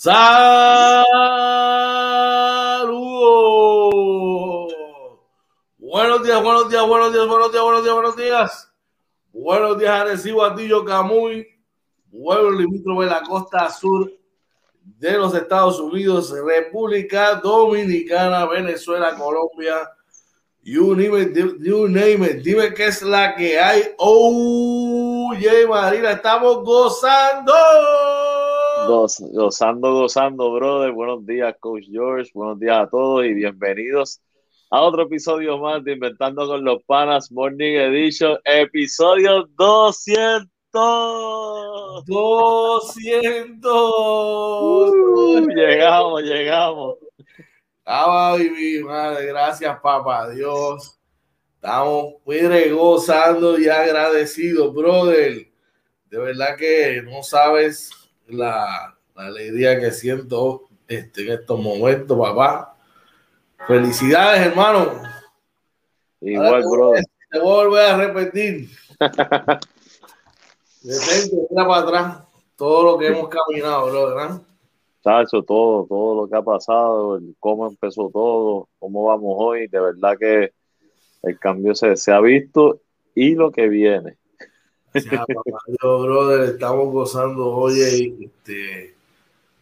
Saludos. Buenos días, buenos días, buenos días, buenos días, buenos días, buenos días. Buenos días, Arecibo, Atillo, Camuy, pueblo limítrofe de la costa sur de los Estados Unidos, República Dominicana, Venezuela, Colombia, you name it, you name it. Dime qué es la que hay. Oh, yeah, Marina, estamos gozando. Goz- gozando, gozando, brother. Buenos días, Coach George. Buenos días a todos y bienvenidos a otro episodio más de Inventando con los Panas Morning Edition, episodio 200. 200. Uh, llegamos, llegamos. Ah, mi madre, gracias, papá Dios. Estamos mire, gozando y agradecidos, brother. De verdad que no sabes la, la alegría que siento este, en estos momentos, papá. Felicidades, hermano. Igual, Ahora te voy a- volver a repetir. Detente, mira para atrás. Todo lo que hemos caminado, brother. ¿eh? Chacho, todo, todo lo que ha pasado, el cómo empezó todo, cómo vamos hoy, de verdad que el cambio se, se ha visto y lo que viene. Ya, papá Dios, brother, estamos gozando, oye, este,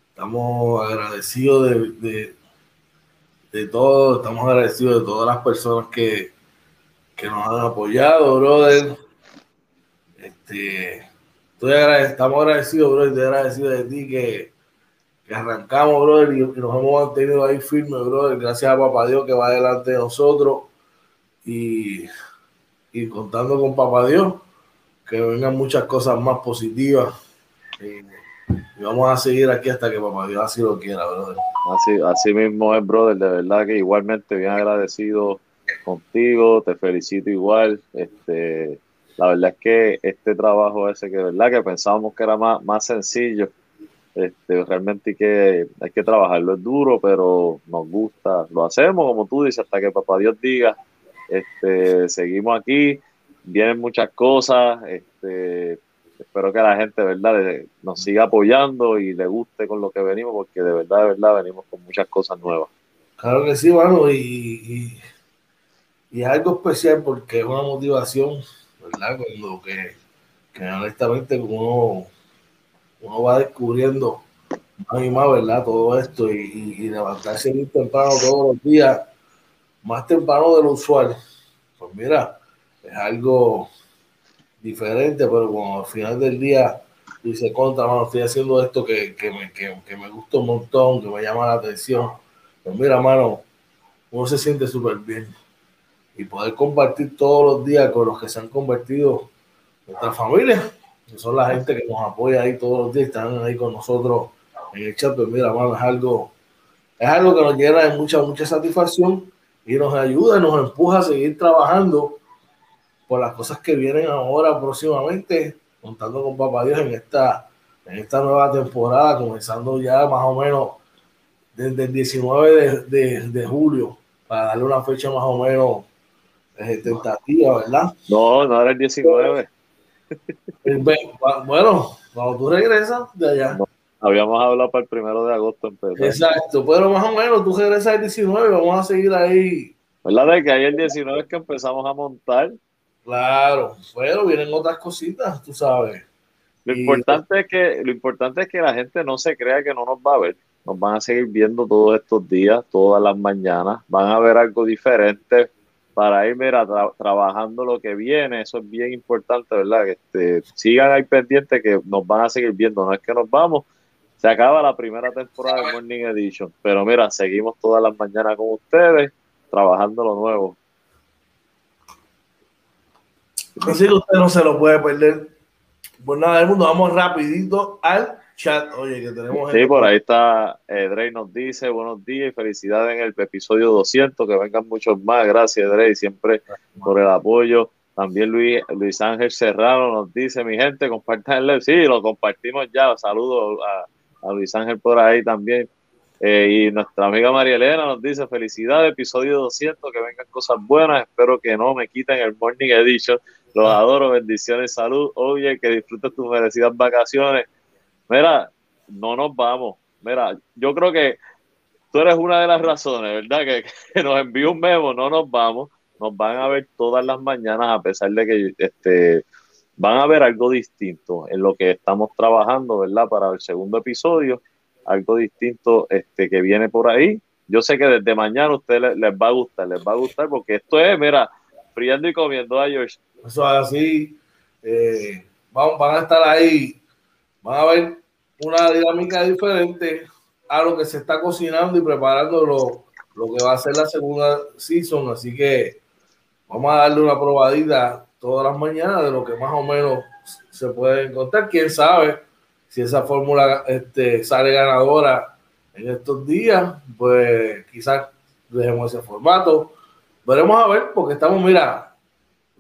estamos agradecidos de, de, todo, estamos agradecidos de todas las personas que, que nos han apoyado, brother. Este, estamos agradecidos, brother, estoy agradecido de ti que, que arrancamos, brother, y, y nos hemos mantenido ahí firmes, brother, gracias a papá Dios que va delante de nosotros y, y contando con papá Dios que vengan muchas cosas más positivas. Y, vamos a seguir aquí hasta que papá Dios así lo quiera, brother. Así, así mismo es, brother, de verdad que igualmente bien agradecido contigo, te felicito igual. Este, la verdad es que este trabajo ese que verdad que pensábamos que era más, más sencillo, este, realmente que, hay que trabajarlo, es duro, pero nos gusta, lo hacemos como tú dices, hasta que papá Dios diga, este, seguimos aquí, vienen muchas cosas, este, espero que la gente, ¿verdad?, nos siga apoyando y le guste con lo que venimos, porque de verdad, de verdad, venimos con muchas cosas nuevas. Claro que sí, mano, y, y, es algo especial porque es una motivación, ¿verdad? Cuando que, que honestamente uno, uno va descubriendo más y más, ¿verdad? Todo esto y levantarse muy temprano todos los días, más temprano de lo usual. Pues mira, es algo diferente, pero cuando al final del día tú dices, contra, mano, estoy haciendo esto que, que, me, que, que me gusta un montón, que me llama la atención. Pues mira, mano, uno se siente súper bien. Y poder compartir todos los días con los que se han convertido en nuestra familia, que son la gente que nos apoya ahí todos los días, están ahí con nosotros en el chat, pues mira, mano, es algo, es algo que nos llena de mucha, mucha satisfacción y nos ayuda, nos empuja a seguir trabajando por las cosas que vienen ahora próximamente, contando con Papá Dios en esta, en esta nueva temporada, comenzando ya más o menos desde el 19 de, de, de julio, para darle una fecha más o menos eh, tentativa, ¿verdad? No, no era el 19, Bueno, cuando tú regresas de allá. habíamos hablado para el primero de agosto empezar. Exacto, pero más o menos tú regresas el 19, vamos a seguir ahí. ¿Verdad de que ahí el 19 es que empezamos a montar? Claro, pero vienen otras cositas, tú sabes. Lo Y- importante, es que, lo importante es que la gente no se crea que no nos va a ver. Nos van a seguir viendo todos estos días, todas las mañanas. Van a ver algo diferente para ir mira, tra- trabajando lo que viene. Eso es bien importante, ¿verdad? Que este, sigan ahí pendientes que nos van a seguir viendo. No es que nos vamos. Se acaba la primera temporada de Morning Edition. Pero mira, seguimos todas las mañanas con ustedes, trabajando lo nuevo. Así que usted no se lo puede perder. Pues nada, del mundo, vamos rapidito al chat. Oye, que tenemos Sí, por ahí está eh, Drey nos dice buenos días y felicidades en el episodio 200, que vengan muchos más. Gracias, Drey, siempre por el apoyo. También Luis, Luis Ángel Serrano nos dice, mi gente, compartan el live. Sí, lo compartimos ya. Saludos a, a Luis Ángel por ahí también. Eh, y nuestra amiga María Elena nos dice, felicidades, episodio 200, que vengan cosas buenas. Espero que no me quiten el Morning Edition. Los adoro, bendiciones, salud. Oye, que disfrutes tus merecidas vacaciones. Mira, no nos vamos. mira, yo creo que tú eres una de las razones, ¿verdad? Que, nos envíe un memo, no nos vamos, nos van a ver todas las mañanas a pesar de que este, van a ver algo distinto en lo que estamos trabajando, ¿verdad? Para el segundo episodio, algo distinto este, que viene por ahí. Yo sé que desde mañana a ustedes les, va a gustar, les va a gustar porque esto es, mira, friando y comiendo a George. Eso es así. Eh, van, van a estar ahí, van a ver una dinámica diferente a lo que se está cocinando y preparando lo, lo que va a ser la segunda season. Así que vamos a darle una probadita todas las mañanas de lo que más o menos se puede encontrar. Quién sabe si esa fórmula este, sale ganadora en estos días, pues quizás dejemos ese formato. Veremos a ver, porque estamos, mira,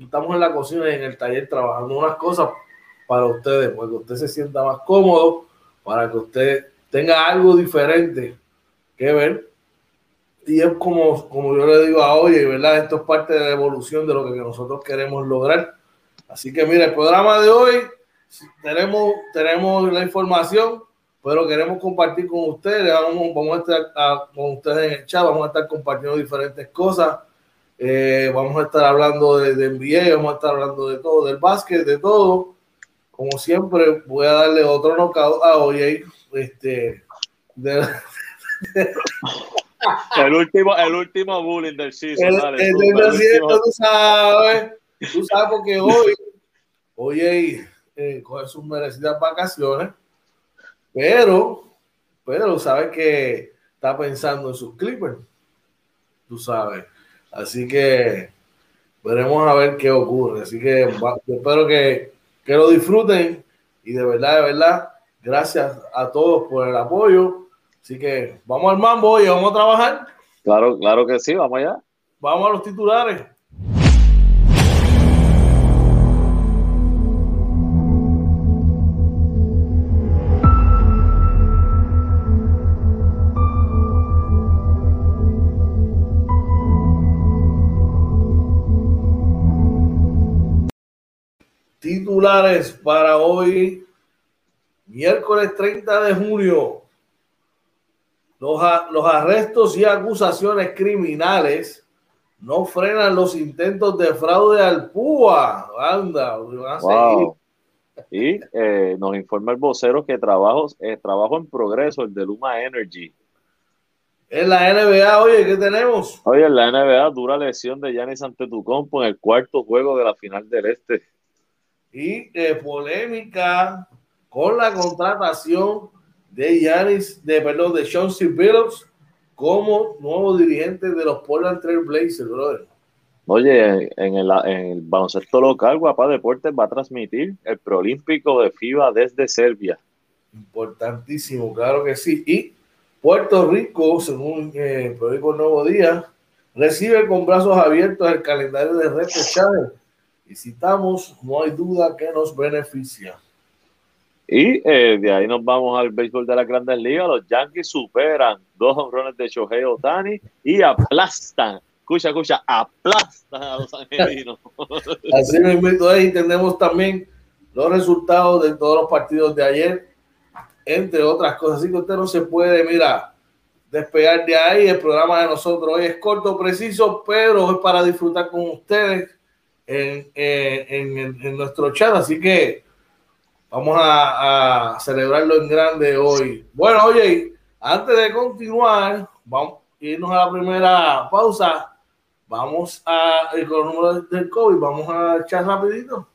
estamos en la cocina y en el taller trabajando unas cosas para ustedes, para que usted se sienta más cómodo, para que usted tenga algo diferente que ver. Y es como, como yo le digo a hoy, ¿verdad? Esto es parte de la evolución de lo que nosotros queremos lograr. Así que mira, el programa de hoy tenemos, tenemos la información, pero queremos compartir con ustedes. Vamos, vamos a estar con ustedes en el chat, vamos a estar compartiendo diferentes cosas. Eh, vamos a estar hablando de, de NBA, vamos a estar hablando de todo, del básquet, de todo. Como siempre, voy a darle otro knockout a hoy. Este, el último, el último bullying del season. El, tú sabes, tú sabes porque hoy, hoy eh, coge sus merecidas vacaciones, pero, pero sabes que está pensando en sus Clippers, tú sabes. Así que veremos a ver qué ocurre. Así que espero que, que lo disfruten y de verdad, de verdad, gracias a todos por el apoyo. Así que vamos al mambo y vamos a trabajar. Claro, claro que sí, vamos allá. Vamos a los titulares. Para hoy, miércoles 30 de junio. Los, los arrestos y acusaciones criminales no frenan los intentos de fraude al PUA. Anda, Y eh, nos informa el vocero que trabajo, eh, trabajo en progreso, el de Luma Energy. En la NBA, oye, ¿qué tenemos? Oye, en la NBA, dura lesión de Giannis Antetokounmpo en el cuarto juego de la final del Este y eh, polémica con la contratación de Yanis, de perdón, de Sean C. Billups como nuevo dirigente de los Portland Trail Blazers, brother. Oye, en el, en el baloncesto local, Guapa Deportes va a transmitir el preolímpico de FIBA desde Serbia. Importantísimo, claro que sí. Y Puerto Rico, según eh, el periódico Nuevo Día, recibe con brazos abiertos el calendario de Reto Chávez y citamos, no hay duda que nos beneficia. Y eh, de ahí nos vamos al béisbol de la Grandes Ligas. Los Yankees superan dos honrones de Shohei Otani y aplastan, escucha, escucha, aplastan a los angelinos. Así mismo, ahí tenemos también los resultados de todos los partidos de ayer, entre otras cosas. Así que usted no se puede, mira, despegar de ahí. El programa de nosotros hoy es corto, preciso, pero es para disfrutar con ustedes en, nuestro chat, así que vamos a, celebrarlo en grande hoy. Bueno, oye, antes de continuar, vamos a irnos a la primera pausa. Vamos a, con el número del COVID, vamos a chat rapidito.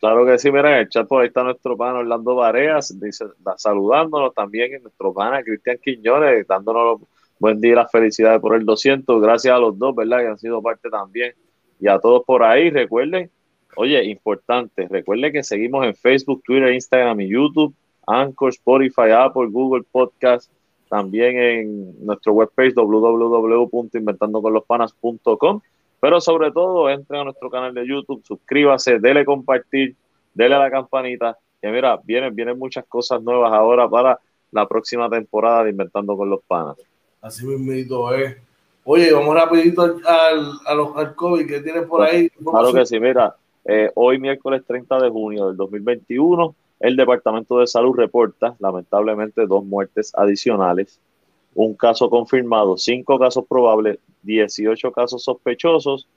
Claro que sí, mira, en el chat por ahí está nuestro pana Orlando Vareas, dice, saludándonos también, en nuestro pana Cristian Quiñones, dándonos buen día y las felicidades por el 200. Gracias a los dos, ¿verdad? Que han sido parte también y a todos por ahí. Recuerden, oye, importante, recuerden que seguimos en Facebook, Twitter, Instagram y YouTube, Anchor, Spotify, Apple, Google Podcast, también en nuestro webpage www.inventandoconlospanas.com. Pero sobre todo, entren a nuestro canal de YouTube, suscríbase, dele compartir, dele a la campanita. Que mira, vienen, vienen muchas cosas nuevas ahora para la próxima temporada de Inventando con los Panas. Así mismo es. Oye, vamos rapidito al, al COVID que tienes por ahí. Claro que sí, mira, eh, hoy miércoles 30 de junio del 2021 El Departamento de Salud reporta, lamentablemente, dos muertes adicionales, un caso confirmado, cinco casos probables, 18 casos sospechosos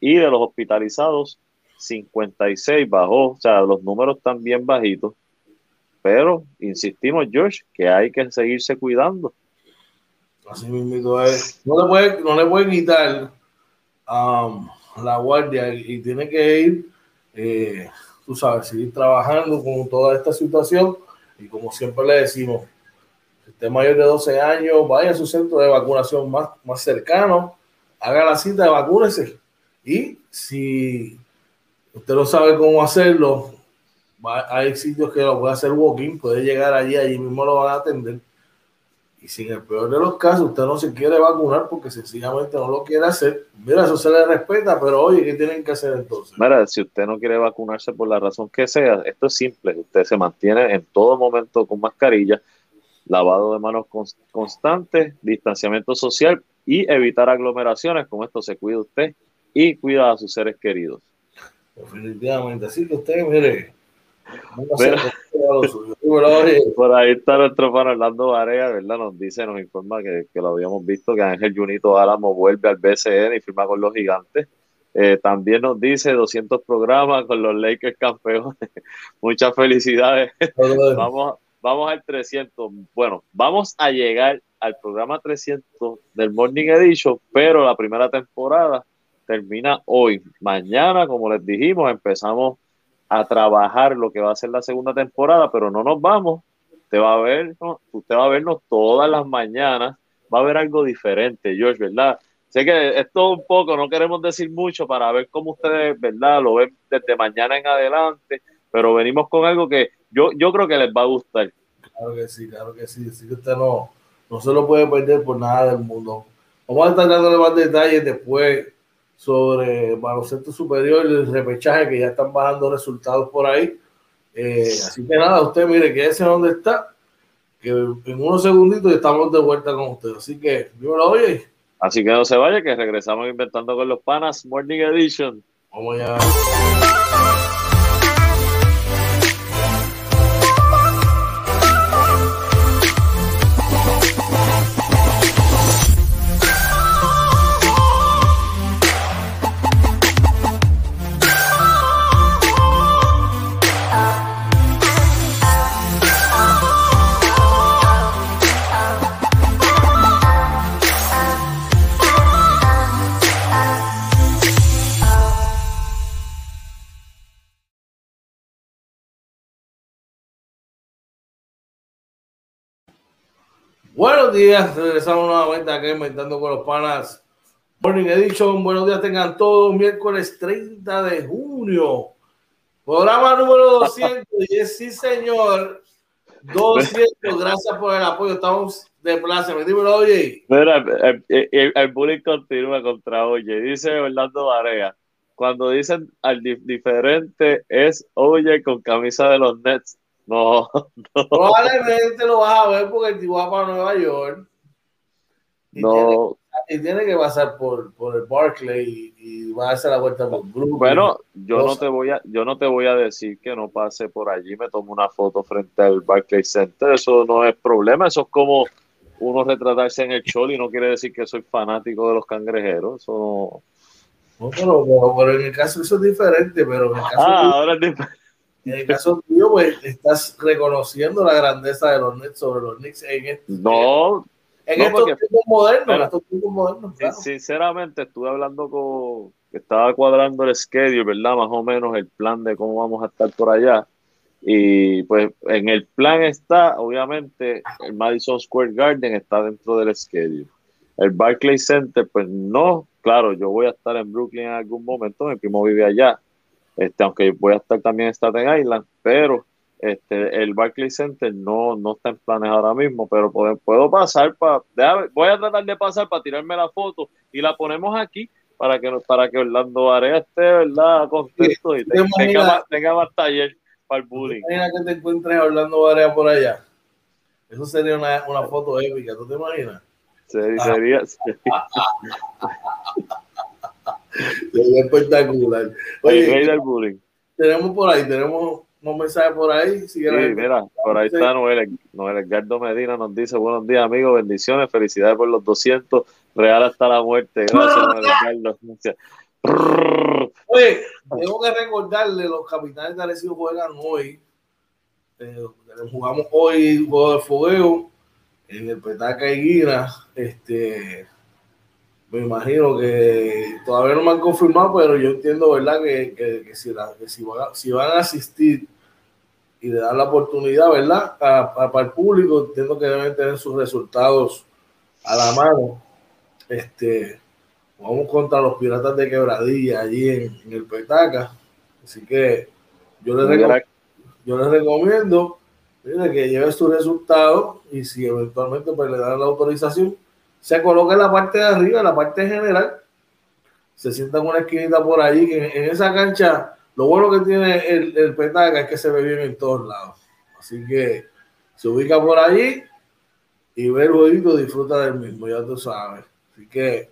y de los hospitalizados, 56 bajó, o sea, los números están bien bajitos, pero insistimos, George, que hay que seguirse cuidando. Así mismo. No le puede, no le puede quitar um, la guardia y tiene que ir eh, tú sabes, seguir trabajando con toda esta situación. Y como siempre le decimos, si usted mayor de 12 años, vaya a su centro de vacunación más, más cercano, haga la cita, vacúnese. Y si usted no sabe cómo hacerlo, hay sitios que lo puede hacer walking, puede llegar allí, allí mismo lo van a atender y si en el peor de los casos usted no se quiere vacunar porque sencillamente no lo quiere hacer, mira, eso se le respeta, pero oye, ¿qué tienen que hacer entonces? Mira, si usted no quiere vacunarse por la razón que sea, esto es simple, usted se mantiene en todo momento con mascarilla, lavado de manos constante, distanciamiento social y evitar aglomeraciones, con esto se cuida usted y cuida a sus seres queridos. Definitivamente, así que usted, mire, por ahí está nuestro fan Orlando Varea, ¿verdad? Nos dice, nos informa que, lo habíamos visto, que Ángel Junito Álamo vuelve al BCN y firma con los gigantes. Eh, también nos dice 200 programas con los Lakers campeones. Muchas felicidades. vamos, vamos al 300. Bueno, vamos a llegar al programa 300 del Morning Edition, pero la primera temporada termina hoy. Mañana, como les dijimos, empezamos a trabajar lo que va a ser la segunda temporada, pero no nos vamos. Usted va a ver, usted va a vernos todas las mañanas, va a haber algo diferente, George, ¿verdad? Sé que esto un poco, no queremos decir mucho para ver cómo ustedes, ¿verdad? Lo ven desde mañana en adelante, pero venimos con algo que yo, yo creo que les va a gustar. Claro que sí, claro que sí. Así que usted no, no se lo puede perder por nada del mundo. Vamos a estar dándole más detalles después sobre baloncesto superior y el repechaje que ya están bajando resultados por ahí. Eh, así que nada, usted mire que ese es donde está, que en unos segunditos estamos de vuelta con usted. Así que, yo lo oye. Así que no se vaya, que regresamos inventando con los panas Morning Edition. Vamos ya. Buenos días, regresamos nuevamente acá inventando con los panas. Morning Edition, buenos días tengan todos, miércoles 30 de junio, programa número 200, y sí señor, 200, gracias por el apoyo, estamos de me dímelo, oye. Mira, el, bullying continúa contra Oye, dice Orlando Varea, cuando dicen al diferente es Oye con camisa de los Nets, no, Probablemente lo vas a ver porque el tipo va para Nueva York. Y no. Tiene, y tiene que pasar por, por el Barclay y, va a hacer la vuelta por Brooklyn. Bueno, yo no te voy a, yo no te voy a decir que no pase por allí, me tomo una foto frente al Barclay Center, eso no es problema, eso es como uno retratarse en el show y no quiere decir que soy fanático de los cangrejeros, eso no. No, pero, pero, en el caso eso es diferente, pero en el caso ah, ahora es diferente en el caso tuyo, pues estás reconociendo la grandeza de los Nets sobre los Knicks en, este, no, en estos tiempos modernos. estos tiempos modernos Sinceramente, estuve hablando con. Estaba cuadrando el schedule, ¿verdad? Más o menos el plan de cómo vamos a estar por allá. Y pues en el plan está, obviamente, el Madison Square Garden está dentro del schedule. El Barclays Center, pues no, claro, yo voy a estar en Brooklyn en algún momento, mi primo vive allá, este, aunque voy a estar también en Staten Island, pero este, el Barclays Center no, no está en planes ahora mismo, pero puedo, puedo pasar para, voy a tratar de pasar para tirarme la foto y la ponemos aquí para que, para que Orlando Varea esté, ¿verdad? Contento y tenga, tenga, más taller para el bullying. Imagina que te encuentres Orlando Varea por allá. Eso sería una, una foto épica, ¿tú te imaginas? Sería, sería, espectacular. Oye, tenemos por ahí, tenemos unos mensajes por ahí. sí, mira, por ahí está Noel, Noel Edgardo Medina, nos dice, buenos días amigos, bendiciones, felicidades por los 200, real hasta la muerte. Gracias, Noel Edgardo. Oye, tengo que recordarle, los capitanes de Arecibo juegan hoy. Eh, jugamos hoy juego de fogueo en el Petaca y Guina. Este, me imagino que todavía no me han confirmado, pero yo entiendo, ¿verdad? Que, si, si, van, a asistir y le dan la oportunidad, ¿verdad? para el público, entiendo que deben tener sus resultados a la mano. Este, vamos contra los piratas de quebradilla allí en, el Petaca. Así que yo les, recomiendo, yo les recomiendo que lleve su resultado y si eventualmente pues, le dan la autorización, se coloca en la parte de arriba, en la parte general, se sienta en una esquinita por ahí, que en, esa cancha, lo bueno que tiene el, el Petaca es que se ve bien en todos lados. Así que se ubica por allí y ve el jueguito, disfruta del mismo, ya tú sabes. Así que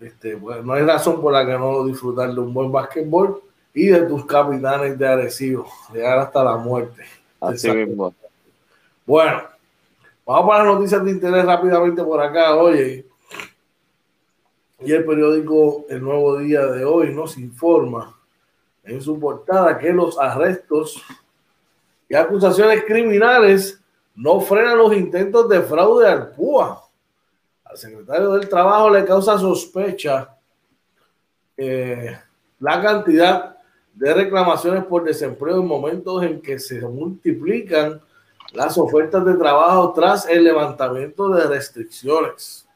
este, pues, no hay razón por la que no disfrutar de un buen básquetbol y de tus capitanes de Arecibo, llegar hasta la muerte. Así mismo. Bueno, vamos para las noticias de interés rápidamente por acá. Oye, y el periódico El Nuevo Día de hoy nos informa en su portada que los arrestos y acusaciones criminales no frenan los intentos de fraude al PUA al secretario del Trabajo le causa sospecha eh, la cantidad de reclamaciones por desempleo en momentos en que se multiplican las ofertas de trabajo tras el levantamiento de restricciones.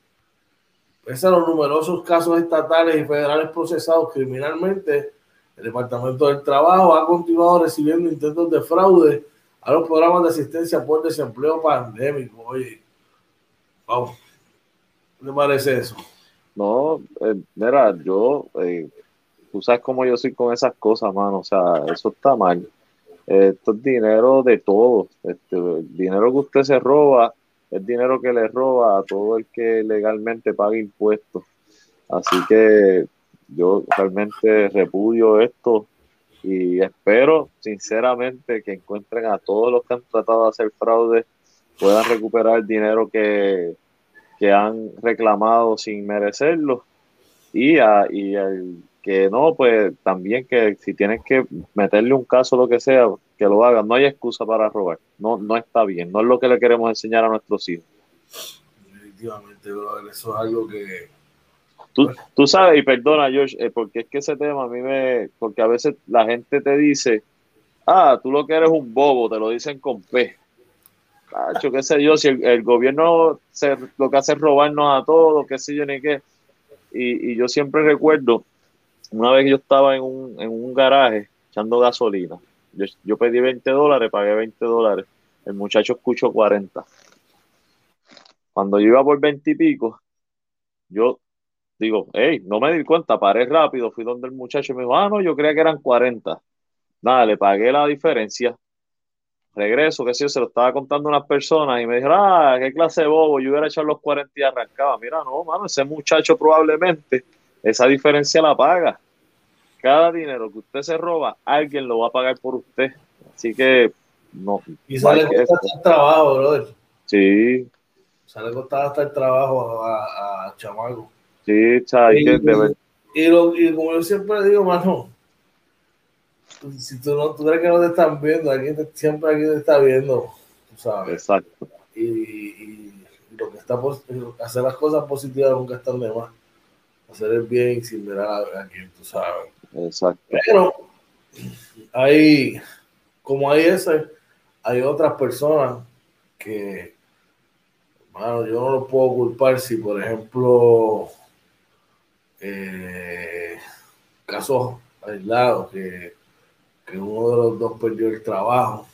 Pese a los numerosos casos estatales y federales procesados criminalmente, el Departamento del Trabajo ha continuado recibiendo intentos de fraude a los programas de asistencia por desempleo pandémico. Oye, vamos. ¿Qué te parece eso? No, eh, mira, yo, eh, tú sabes cómo yo soy con esas cosas, mano, o sea, eso está mal. Esto es dinero de todos, este, el dinero que usted se roba es dinero que le roba a todo el que legalmente paga impuestos. Así que yo realmente repudio esto y espero sinceramente que encuentren a todos los que han tratado de hacer fraude, puedan recuperar el dinero que, que han reclamado sin merecerlo y, a, y el que no, pues también que si tienes que meterle un caso lo que sea, que lo hagan. No hay excusa para robar. No, no está bien. No es lo que le queremos enseñar a nuestros hijos. Definitivamente, brother. Eso es algo que... Tú, tú sabes, y perdona, George, eh, porque es que ese tema a mí me... Porque a veces la gente te dice, ah, tú lo que eres un bobo, te lo dicen con P qué sé yo, si el, gobierno se, lo que hace es robarnos a todos, qué sé yo ni qué. Y, yo siempre recuerdo, una vez yo estaba en un, en un garaje echando gasolina, yo, pedí 20 dólares, pagué 20 dólares, el muchacho escuchó 40. Cuando yo iba por 20 y pico, yo digo, hey, no me di cuenta, paré rápido, fui donde el muchacho me dijo, ah, no, yo creía que eran 40. Nada, le pagué la diferencia, regreso, que si yo se lo estaba contando a unas personas y me dijeron, ah, qué clase de bobo, yo hubiera echado los 40 y arrancaba. Mira, no, mano, ese muchacho probablemente esa diferencia la paga. Cada dinero que usted se roba, alguien lo va a pagar por usted. Así que, no. Y sale costando el trabajo, brother. Sí. Sale costando hasta el trabajo a, a, Chamaco. Sí, chay, y, y, y como yo siempre digo, mano, si tú no tú crees que no te están viendo, alguien siempre alguien te está viendo, tú sabes. Exacto. Y, lo que está hacer las cosas positivas nunca están de más. Hacer el bien sin ver a, quien tú sabes. Exacto. Pero hay, como hay ese, hay otras personas que, bueno, yo no lo puedo culpar si, por ejemplo, eh, casos aislados que que uno de los dos perdió el trabajo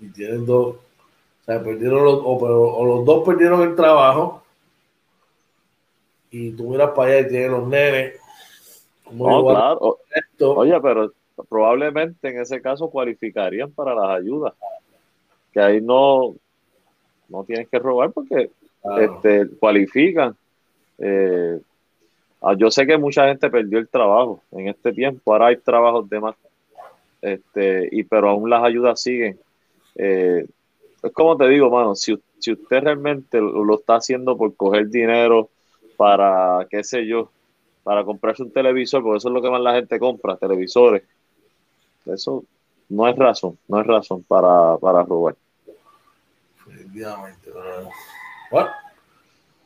y tienen dos, o sea, perdieron los, o, los dos perdieron el trabajo y tú miras para allá y tienes los nenes. No, claro. Oye, pero probablemente en ese caso cualificarían para las ayudas. Que ahí no, no tienes que robar porque este, cualifican. Eh, Ah, yo sé que mucha gente perdió el trabajo en este tiempo, ahora hay trabajos de más. este, y pero aún las ayudas siguen. Eh, es como te digo, mano, si, si usted realmente lo está haciendo por coger dinero para, qué sé yo, para comprarse un televisor, porque eso es lo que más la gente compra, televisores, eso no es razón, no es razón para, para robar. Efectivamente, bueno,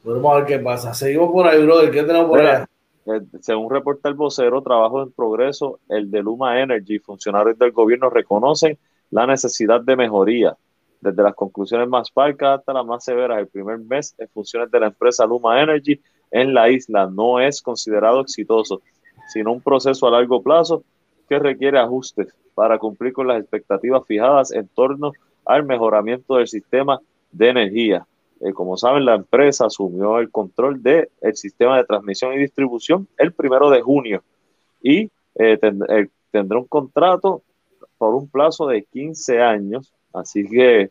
vamos a ver qué pasa. Seguimos por ahí, brother. ¿Qué tenemos por allá? Eh, según reporta el vocero, trabajo en progreso, el de Luma Energy, funcionarios del gobierno reconocen la necesidad de mejoría. Desde las conclusiones más parcas hasta las más severas, el primer mes en funciones de la empresa Luma Energy en la isla no es considerado exitoso, sino un proceso a largo plazo que requiere ajustes para cumplir con las expectativas fijadas en torno al mejoramiento del sistema de energía. Eh, como saben, la empresa asumió el control del sistema de transmisión y distribución el primero de junio y eh, eh, tendrá un contrato por un plazo de 15 años. Así que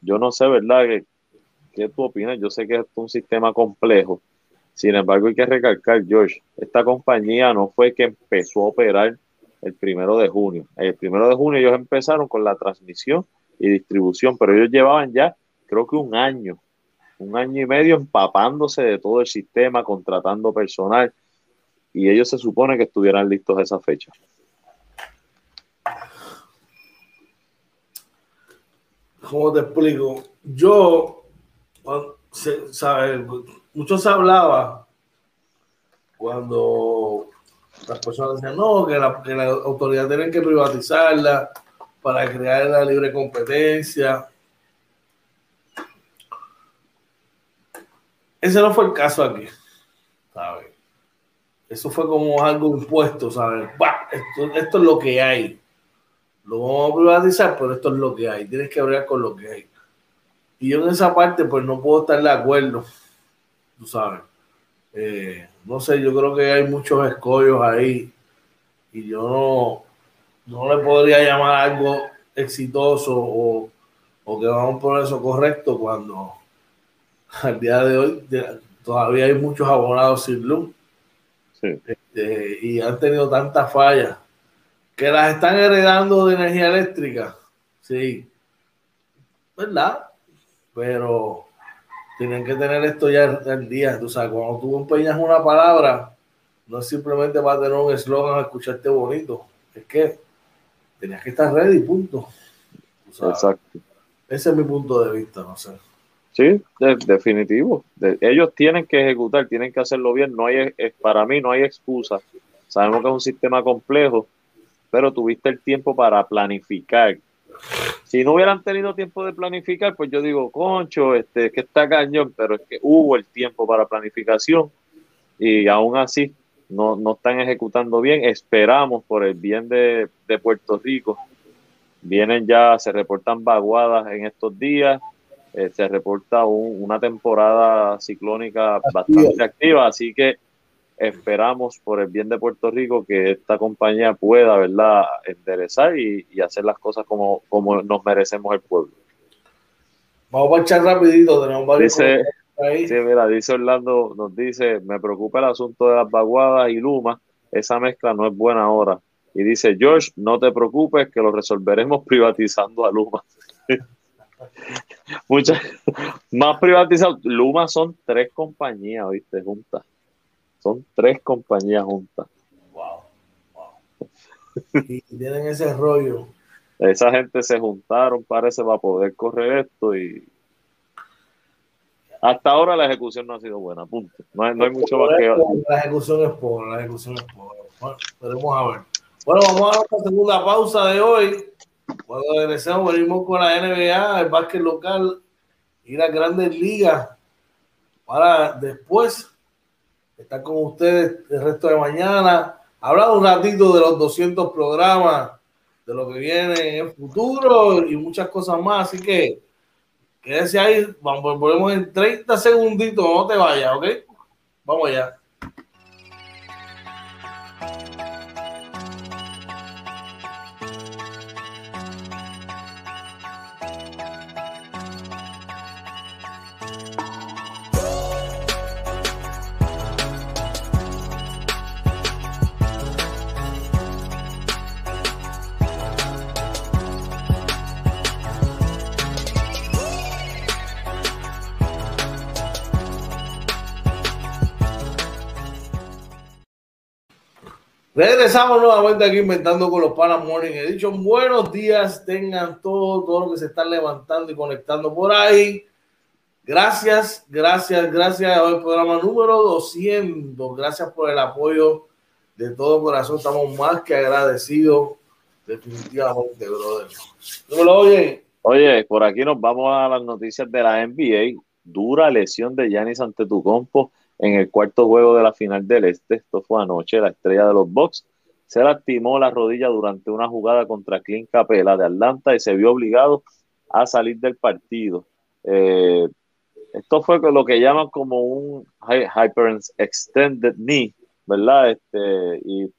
yo no sé, ¿verdad? ¿Qué, qué tú opinas? Yo sé que es un sistema complejo. Sin embargo, hay que recalcar, George, esta compañía no fue que empezó a operar el primero de junio. El primero de junio ellos empezaron con la transmisión y distribución, pero ellos llevaban ya creo que un año, un año y medio empapándose de todo el sistema, contratando personal, y ellos se supone que estuvieran listos a esa fecha. ¿Cómo te explico? Yo, ¿sabes? Mucho se hablaba cuando las personas decían, no, que la, autoridad tienen que privatizarla para crear la libre competencia. Ese no fue el caso aquí, ¿sabes? Eso fue como algo impuesto, ¿sabes? Esto, esto, es lo que hay. Lo vamos a privatizar, pero esto es lo que hay. Tienes que hablar con lo que hay. Y yo en esa parte, pues no puedo estar de acuerdo, tú sabes. Eh, no sé, yo creo que hay muchos escollos ahí y yo no, no le podría llamar algo exitoso o, o que va a un progreso correcto cuando al día de hoy todavía hay muchos abonados sin luz este, y han tenido tantas fallas que las están heredando de energía eléctrica. Sí, ¿verdad? Pero tienen que tener esto ya al día. Tú sabes, cuando tú empeñas una palabra, no es simplemente para tener un eslogan, escucharte bonito. Es que tenías que estar ready, punto. Exacto. Ese es mi punto de vista, no sé. Sí, definitivo. ellos tienen que ejecutar, tienen que hacerlo bien. No hay, para mí no hay excusa. Sabemos que es un sistema complejo, pero tuviste el tiempo para planificar. Si no hubieran tenido tiempo de planificar, pues yo digo, concho, este, que está cañón, pero es que hubo el tiempo para planificación y aún así no, no están ejecutando bien. Esperamos por el bien de, Puerto Rico. Vienen ya, se reportan vaguadas en estos días. Eh, se reporta una temporada ciclónica bastante activa, así que esperamos por el bien de Puerto Rico que esta compañía pueda, ¿verdad?, enderezar y, hacer las cosas como, como nos merecemos el pueblo. Vamos a echar rapidito, tenemos varios dice, Sí, mira, dice Orlando, nos dice, me preocupa el asunto de las vaguadas y Luma, esa mezcla no es buena ahora. Y dice, George, no te preocupes que lo resolveremos privatizando a Luma. Muchas más privatizados. Luma son tres compañías, viste, juntas. Son tres compañías juntas. Wow, wow. y tienen ese rollo. Esa gente se juntaron, parece, para poder correr esto y hasta ahora la ejecución no ha sido buena, punto. No hay, no hay mucho más que. La ejecución es pobre, la ejecución es pobre. Bueno, veremos a ver. Bueno, vamos a la segunda pausa de hoy. Cuando regresemos, venimos con la NBA, el básquet local y las grandes ligas. Para después estar con ustedes el resto de mañana. Hablar un ratito de los 200 programas, de lo que viene en el futuro y muchas cosas más. Así que Quédese ahí, vamos, volvemos en 30 segunditos, no te vayas, ¿ok? Vamos allá. Regresamos nuevamente aquí inventando con los Panas Morning Edition. Buenos días, tengan todo, todo lo que se están levantando y conectando por ahí. Gracias, gracias, gracias al programa número 200. Gracias por el apoyo de todo corazón. Estamos más que agradecidos, definitivamente, brother. oye. Oye, por aquí nos vamos a las noticias de la NBA. Dura lesión de Giannis ante tu compo en el cuarto juego de la final del Este. Esto fue anoche, la estrella de los Bucks. Se lastimó la rodilla durante una jugada contra Clint Capela de Atlanta y se vio obligado a salir del partido. Eh, esto fue lo que llaman como un hyper extended knee, ¿verdad? Este, y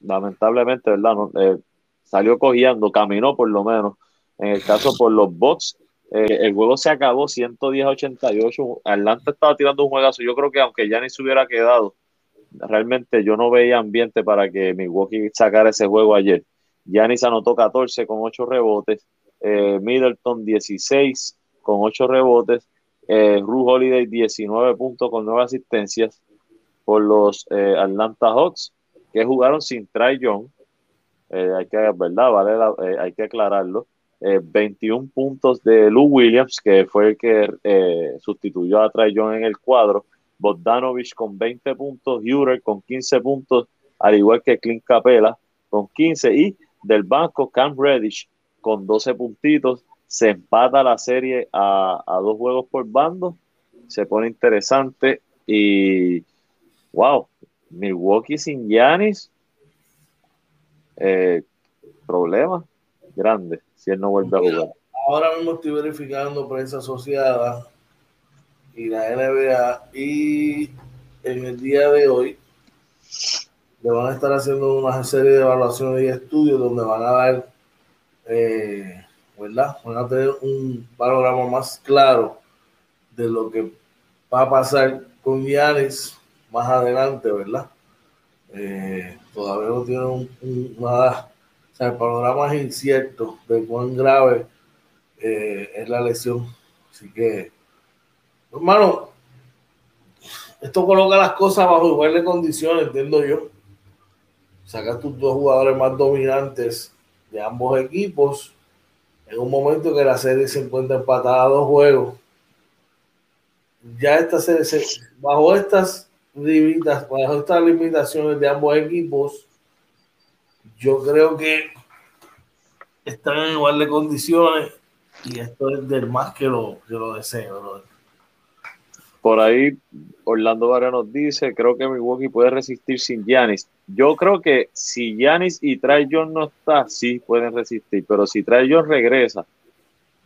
lamentablemente, ¿verdad? Eh, salió cogiendo, caminó por lo menos. En el caso por los Bucks, eh, el juego se acabó 110-88. Atlanta estaba tirando un juegazo. Yo creo que aunque ni se hubiera quedado, realmente yo no veía ambiente para que Milwaukee sacara ese juego ayer. Yanis anotó 14 con 8 rebotes, eh, Middleton 16 con 8 rebotes, eh, Holiday 19 puntos con 9 asistencias por los eh, Atlanta Hawks que jugaron sin Trae Young. hay que, ¿verdad? Vale hay que aclararlo. 21 eh, puntos de Lou Williams, que fue el que eh, sustituyó a Trae Young en el cuadro. Bogdanovich con 20 puntos, Hurer con 15 puntos, al igual que Clint Capela con 15 y del banco Cam Reddish con 12 puntitos. Se empata la serie a, dos juegos por bando. Se pone interesante y wow, Milwaukee sin Yanis. Eh, problema grande si él no vuelve a jugar. Ahora mismo estoy verificando prensa asociada y la NBA y en el día de hoy le van a estar haciendo una serie de evaluaciones y estudios donde van a dar, eh, ¿verdad? Van a tener un panorama más claro de lo que va a pasar con Yanis más adelante, ¿verdad? Eh, todavía no tienen un, nada o sea, el panorama es incierto de cuán grave eh, es la lesión. Así que, hermano, esto coloca las cosas bajo iguales condiciones, entiendo yo. Sacas tus dos jugadores más dominantes de ambos equipos en un momento que la serie se encuentra empatada a dos juegos. Ya esta serie, bajo estas bajo estas limitaciones de ambos equipos, yo creo que están en igual de condiciones y esto es del más que lo, que lo deseo. Por ahí Orlando Vargas nos dice, creo que Milwaukee puede resistir sin Giannis. Yo creo que si Giannis y Trae John no está, sí pueden resistir, pero si Trae John regresa,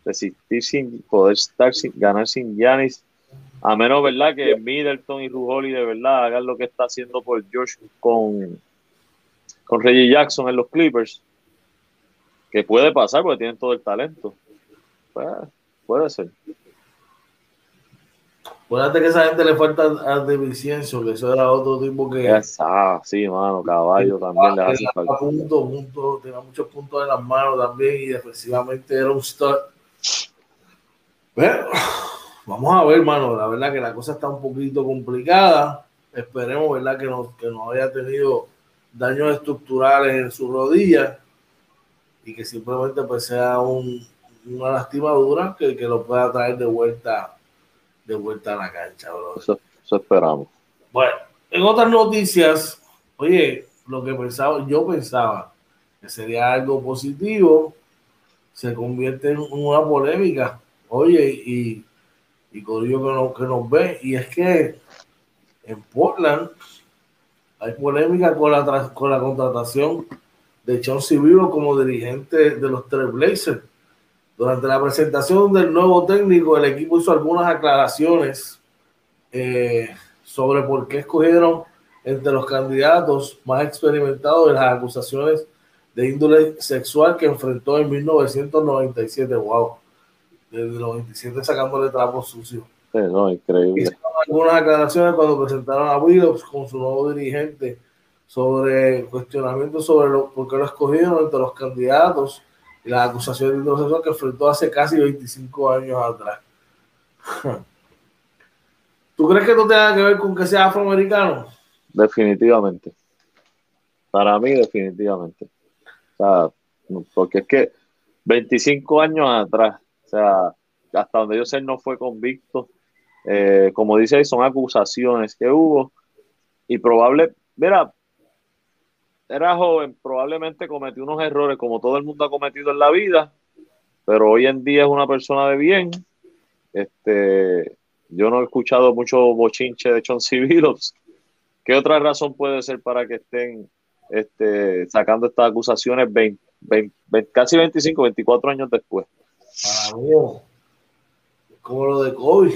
resistir sin poder estar sin ganar sin Giannis, a menos verdad que Middleton y Rujoli de verdad hagan lo que está haciendo por George con con Reggie Jackson en los Clippers, que puede pasar porque tienen todo el talento. Pues, puede ser. Acuérdate que esa gente le falta a De Vicencio, que eso era otro tipo que. Ah, sí, mano, caballo también le hace falta. tenía muchos puntos en las manos también y defensivamente era un star. Pero, vamos a ver, mano, la verdad que la cosa está un poquito complicada. Esperemos, ¿verdad? Que no, que no haya tenido daños estructurales en su rodilla y que simplemente pues sea un, una lastimadura que, que, lo pueda traer de vuelta de vuelta a la cancha, Eso, esperamos. Bueno, en otras noticias, oye, lo que pensaba, yo pensaba que sería algo positivo, se convierte en una polémica. Oye, y, y con que, no, que nos ve, y es que en Portland hay polémica con la, con la contratación de Chauncey Vivo como dirigente de los tres Blazers. Durante la presentación del nuevo técnico, el equipo hizo algunas aclaraciones eh, sobre por qué escogieron entre los candidatos más experimentados de las acusaciones de índole sexual que enfrentó en 1997. Wow, desde el 97 sacándole trapos sucios no, increíble. Algunas aclaraciones cuando presentaron a Willows con su nuevo dirigente sobre cuestionamientos sobre lo, por qué lo escogieron entre los candidatos y las acusaciones de proceso que enfrentó hace casi 25 años atrás. ¿Tú crees que esto tenga que ver con que sea afroamericano? Definitivamente. Para mí, definitivamente. O sea, porque es que 25 años atrás, o sea, hasta donde yo sé, no fue convicto. Eh, como dice ahí, son acusaciones que hubo. Y probable, mira, era joven, probablemente cometió unos errores como todo el mundo ha cometido en la vida, pero hoy en día es una persona de bien. Este, yo no he escuchado mucho bochinche de John Civilos. ¿Qué otra razón puede ser para que estén este, sacando estas acusaciones casi 25, 24 años después? Mí, como lo de COVID.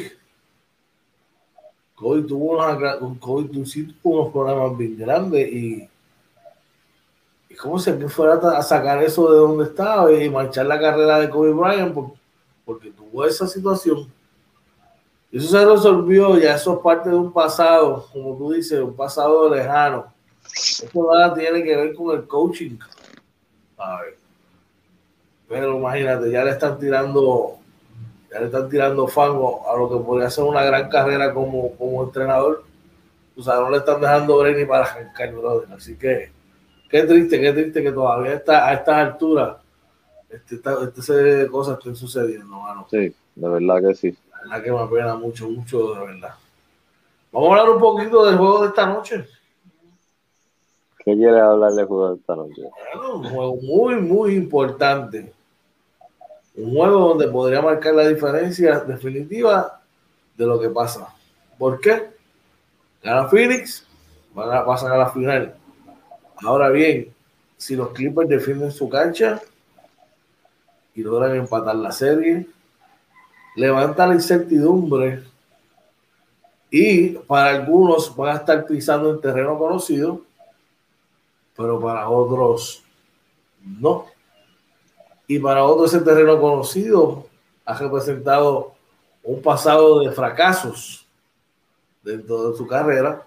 COVID tuvo, una, COVID tuvo unos problemas bien grandes y, y como si fuera a sacar eso de donde estaba y marchar la carrera de Kobe Bryant porque tuvo esa situación. Eso se resolvió, ya eso es parte de un pasado, como tú dices, un pasado lejano. Esto nada tiene que ver con el coaching. Pero imagínate, ya le están tirando ya le están tirando fango a lo que podría ser una gran carrera como, como entrenador. O sea, no le están dejando ver ni para arrancar, brother. Así que, qué triste, qué triste que todavía está, a estas alturas este, esta, esta, serie de cosas estén sucediendo, mano. Sí, de verdad que sí. La verdad que me apena mucho, mucho, de verdad. Vamos a hablar un poquito del juego de esta noche. ¿Qué quieres hablar del juego de esta noche? Bueno, un juego muy, muy importante un juego donde podría marcar la diferencia definitiva de lo que pasa. ¿Por qué? Gana Phoenix, van a, pasan a la final. Ahora bien, si los Clippers defienden su cancha y logran empatar la serie, levanta la incertidumbre y para algunos van a estar pisando en terreno conocido, pero para otros no y para otros ese terreno conocido ha representado un pasado de fracasos dentro de su carrera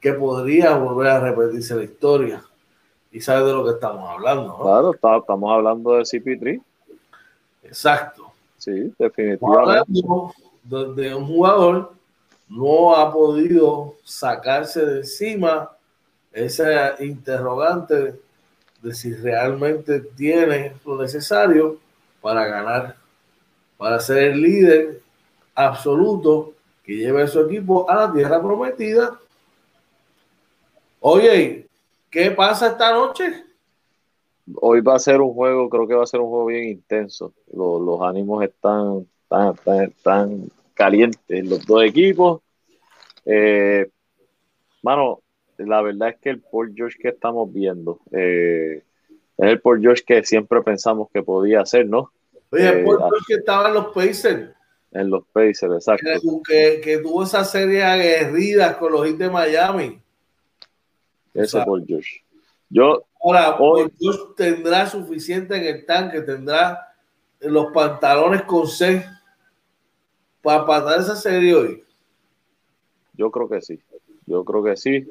que podría volver a repetirse la historia. Y sabes de lo que estamos hablando. Claro, estamos hablando de CP3. Exacto. Sí, definitivamente. Donde un jugador no ha podido sacarse de encima esa interrogante de si realmente tiene lo necesario para ganar, para ser el líder absoluto que lleve a su equipo a la tierra prometida. Oye, ¿qué pasa esta noche? Hoy va a ser un juego, creo que va a ser un juego bien intenso. Los, los ánimos están tan, tan, tan calientes, los dos equipos. Eh, mano, la verdad es que el Paul George que estamos viendo eh, es el Paul George que siempre pensamos que podía ser, ¿no? Oye, el eh, Paul George que estaba en los Pacers. En los Pacers, exacto. Que, tuvo esa serie aguerrida con los hits de Miami. Ese Paul George. Yo, Ahora, Paul George tendrá suficiente en el tanque, tendrá los pantalones con C para pasar esa serie hoy. Yo creo que sí. Yo creo que sí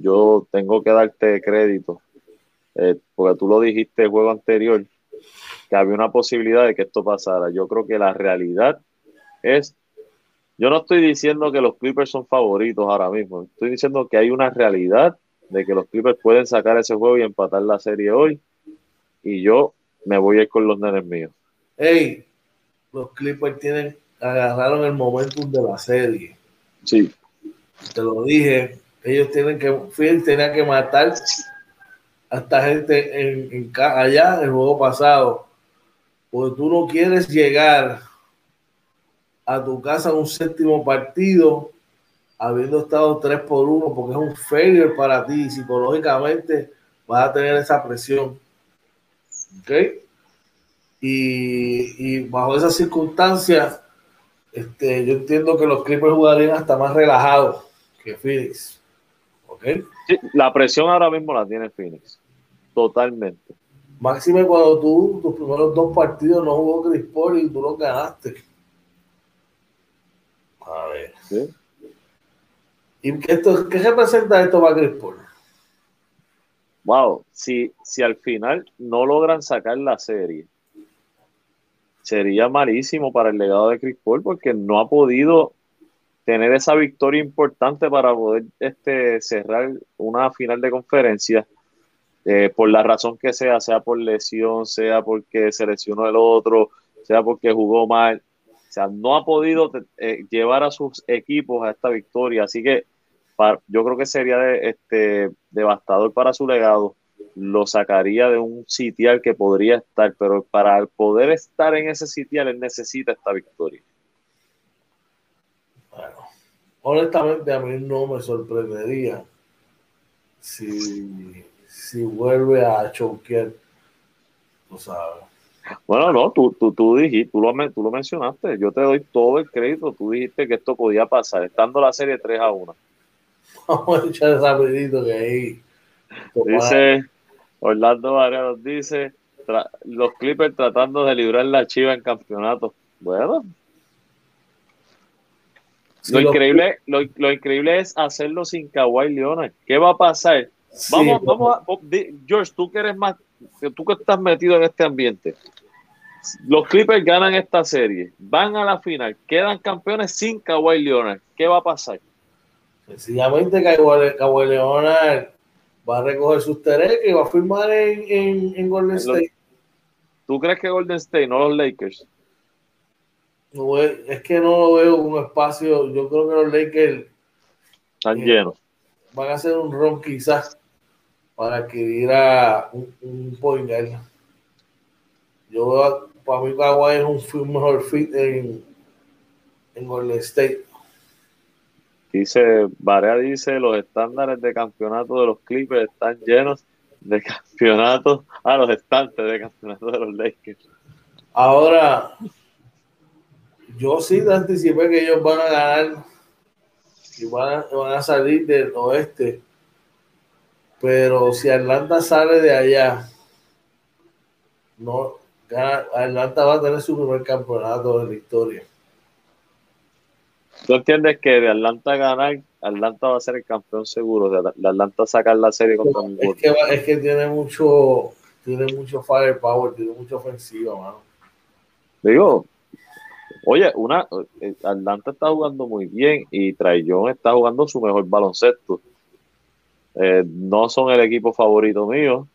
yo tengo que darte crédito, eh, porque tú lo dijiste el juego anterior, que había una posibilidad de que esto pasara. Yo creo que la realidad es, yo no estoy diciendo que los Clippers son favoritos ahora mismo, estoy diciendo que hay una realidad de que los Clippers pueden sacar ese juego y empatar la serie hoy, y yo me voy a ir con los nenes míos. Hey, los Clippers tienen, agarraron el momentum de la serie. Sí. Te lo dije, ellos tienen que, Phil tenía que matar a esta gente en, en, allá el juego pasado, porque tú no quieres llegar a tu casa en un séptimo partido habiendo estado 3 por 1 porque es un failure para ti. Psicológicamente vas a tener esa presión ¿ok? y, y bajo esas circunstancias este, yo entiendo que los Clippers jugarían hasta más relajados que Phoenix la presión ahora mismo la tiene Phoenix. Totalmente. Máxime cuando tú, tus primeros dos partidos no jugó Chris Paul y tú los ganaste. A ver. ¿Y qué, esto, qué representa esto para Chris Paul? Wow, si, si al final no logran sacar la serie, sería malísimo para el legado de Chris Paul porque no ha podido tener esa victoria importante para poder este, cerrar una final de conferencia. eh, por la razón que sea, sea por lesión, sea porque se lesionó el otro, sea porque jugó mal, o sea, no ha podido eh, llevar a sus equipos a esta victoria. Así que yo creo que sería este, devastador para su legado. Lo sacaría de un sitial que podría estar, pero para poder estar en ese sitial, él necesita esta victoria. Honestamente, a mí no me sorprendería si, si vuelve a choquear, tú sabes bueno, no, tú, tú, tú dijiste, tú lo, tú lo mencionaste, yo te doy todo el crédito, tú dijiste que esto podía pasar, estando la serie 3 a 1. Vamos a echar rapidito que ahí. Dice, Orlando Varela nos dice, los Clippers tratando de librar la chiva en campeonato. Bueno. Lo, increíble, lo, lo, increíble es hacerlo sin Kawhi Leonard. ¿Qué va a pasar? vamos, vamos a, George, tú que eres más, tú que estás metido en este ambiente, los Clippers ganan esta serie, van a la final, quedan campeones sin Kawhi Leonard. ¿Qué va a pasar? Sencillamente Kawhi, Leonard va a recoger sus tereques y va a firmar en, Golden State. ¿Tú crees que Golden State, no los Lakers? No, es que no lo veo un espacio. Yo creo que los Lakers están eh, llenos. Van a hacer un ron quizás para adquirir a un, un point Yo para mí Kawhi es un mejor fit en, en Golden State. Dice, Barea dice, los estándares de campeonato de los Clippers están llenos de campeonatos, a ah, los estantes de campeonato de los Lakers. Ahora, yo sí te anticipé que ellos van a ganar y van van a salir del oeste. Pero si Atlanta sale de allá, no, Atlanta va a tener su primer campeonato de la historia. ¿Tú entiendes que de Atlanta ganar, Atlanta va a ser el campeón seguro? De, Atlanta sacar la serie contra es que, es que tiene mucho, tiene mucho firepower, tiene mucha ofensiva, mano. Digo, oye, una eh, Atlanta está jugando muy bien y Traillón está jugando su mejor baloncesto. Eh, no son el equipo favorito mío,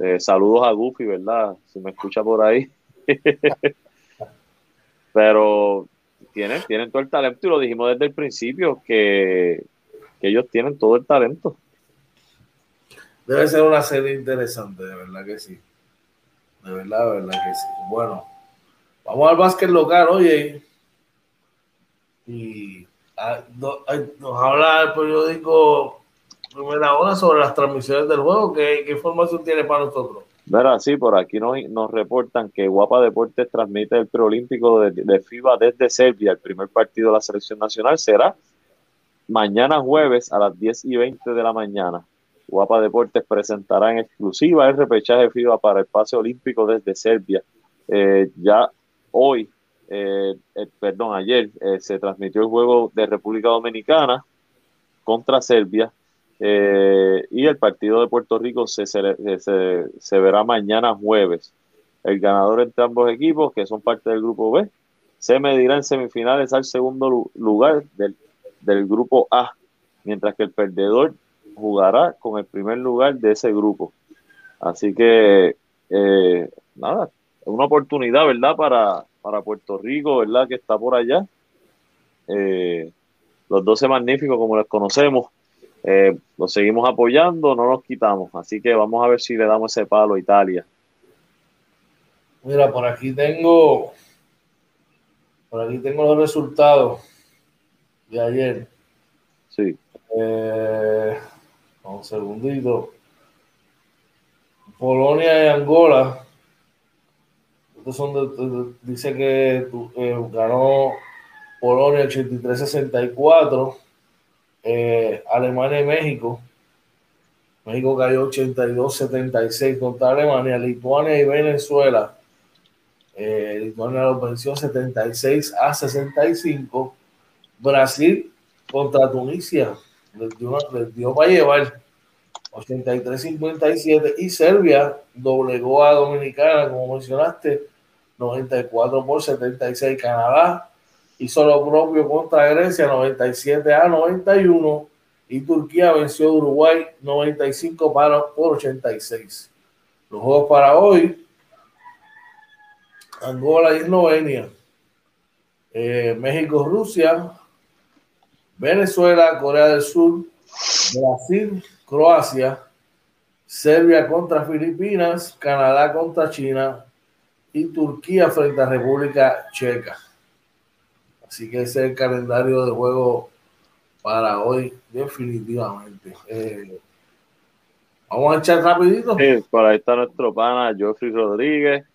eh, saludos a Goofy, ¿verdad? Si me escucha por ahí. Pero tienen, tienen todo el talento y lo dijimos desde el principio que, ellos tienen todo el talento. Debe ser una serie interesante, de verdad que sí. De verdad, de verdad que sí. Bueno, vamos al básquet local, oye. Y ah, nos habla el periódico primera hora sobre las transmisiones del juego. ¿Qué, qué información tiene para nosotros? Verá, sí, por aquí nos, nos reportan que Guapa Deportes transmite el preolímpico de, de, FIBA desde Serbia. El primer partido de la selección nacional será mañana jueves a las 10 y 20 de la mañana. Guapa Deportes presentará en exclusiva el repechaje FIBA para el pase olímpico desde Serbia. Eh, ya hoy, eh, eh, perdón, ayer se transmitió el juego de República Dominicana contra Serbia eh, y el partido de Puerto Rico se, se, verá mañana jueves. El ganador entre ambos equipos, que son parte del grupo B, se medirá en semifinales al segundo lugar del, grupo A, mientras que el perdedor jugará con el primer lugar de ese grupo. Así que, eh, nada, una oportunidad, ¿verdad? Para, para Puerto Rico, ¿verdad? Que está por allá. Eh, los 12 magníficos, como les conocemos, eh, lo seguimos apoyando, no nos quitamos. Así que vamos a ver si le damos ese palo a Italia. Mira, por aquí tengo, por aquí tengo los resultados de ayer. Sí. Eh, un segundito. Polonia y Angola. Son dice que eh, ganó Polonia 83-64 eh, Alemania y México. México cayó 82-76 contra Alemania, Lituania y Venezuela. Eh, Lituania lo venció 76 a 65. Brasil contra Tunisia, les dio, dio para llevar 83-57 y Serbia doblegó a Dominicana, como mencionaste, 94 por 76. Canadá. Hizo lo propio contra Grecia 97 a 91 y Turquía venció a Uruguay 95 para, por 86. Los juegos para hoy, Angola y Eslovenia, eh, México, Rusia, Venezuela, Corea del Sur, Brasil, Croacia, Serbia contra Filipinas, Canadá contra China y Turquía frente a República Checa. Así que ese es el calendario de juego para hoy, definitivamente. Eh, vamos a echar rapidito. Sí, por ahí está nuestro pana Geoffrey Rodríguez.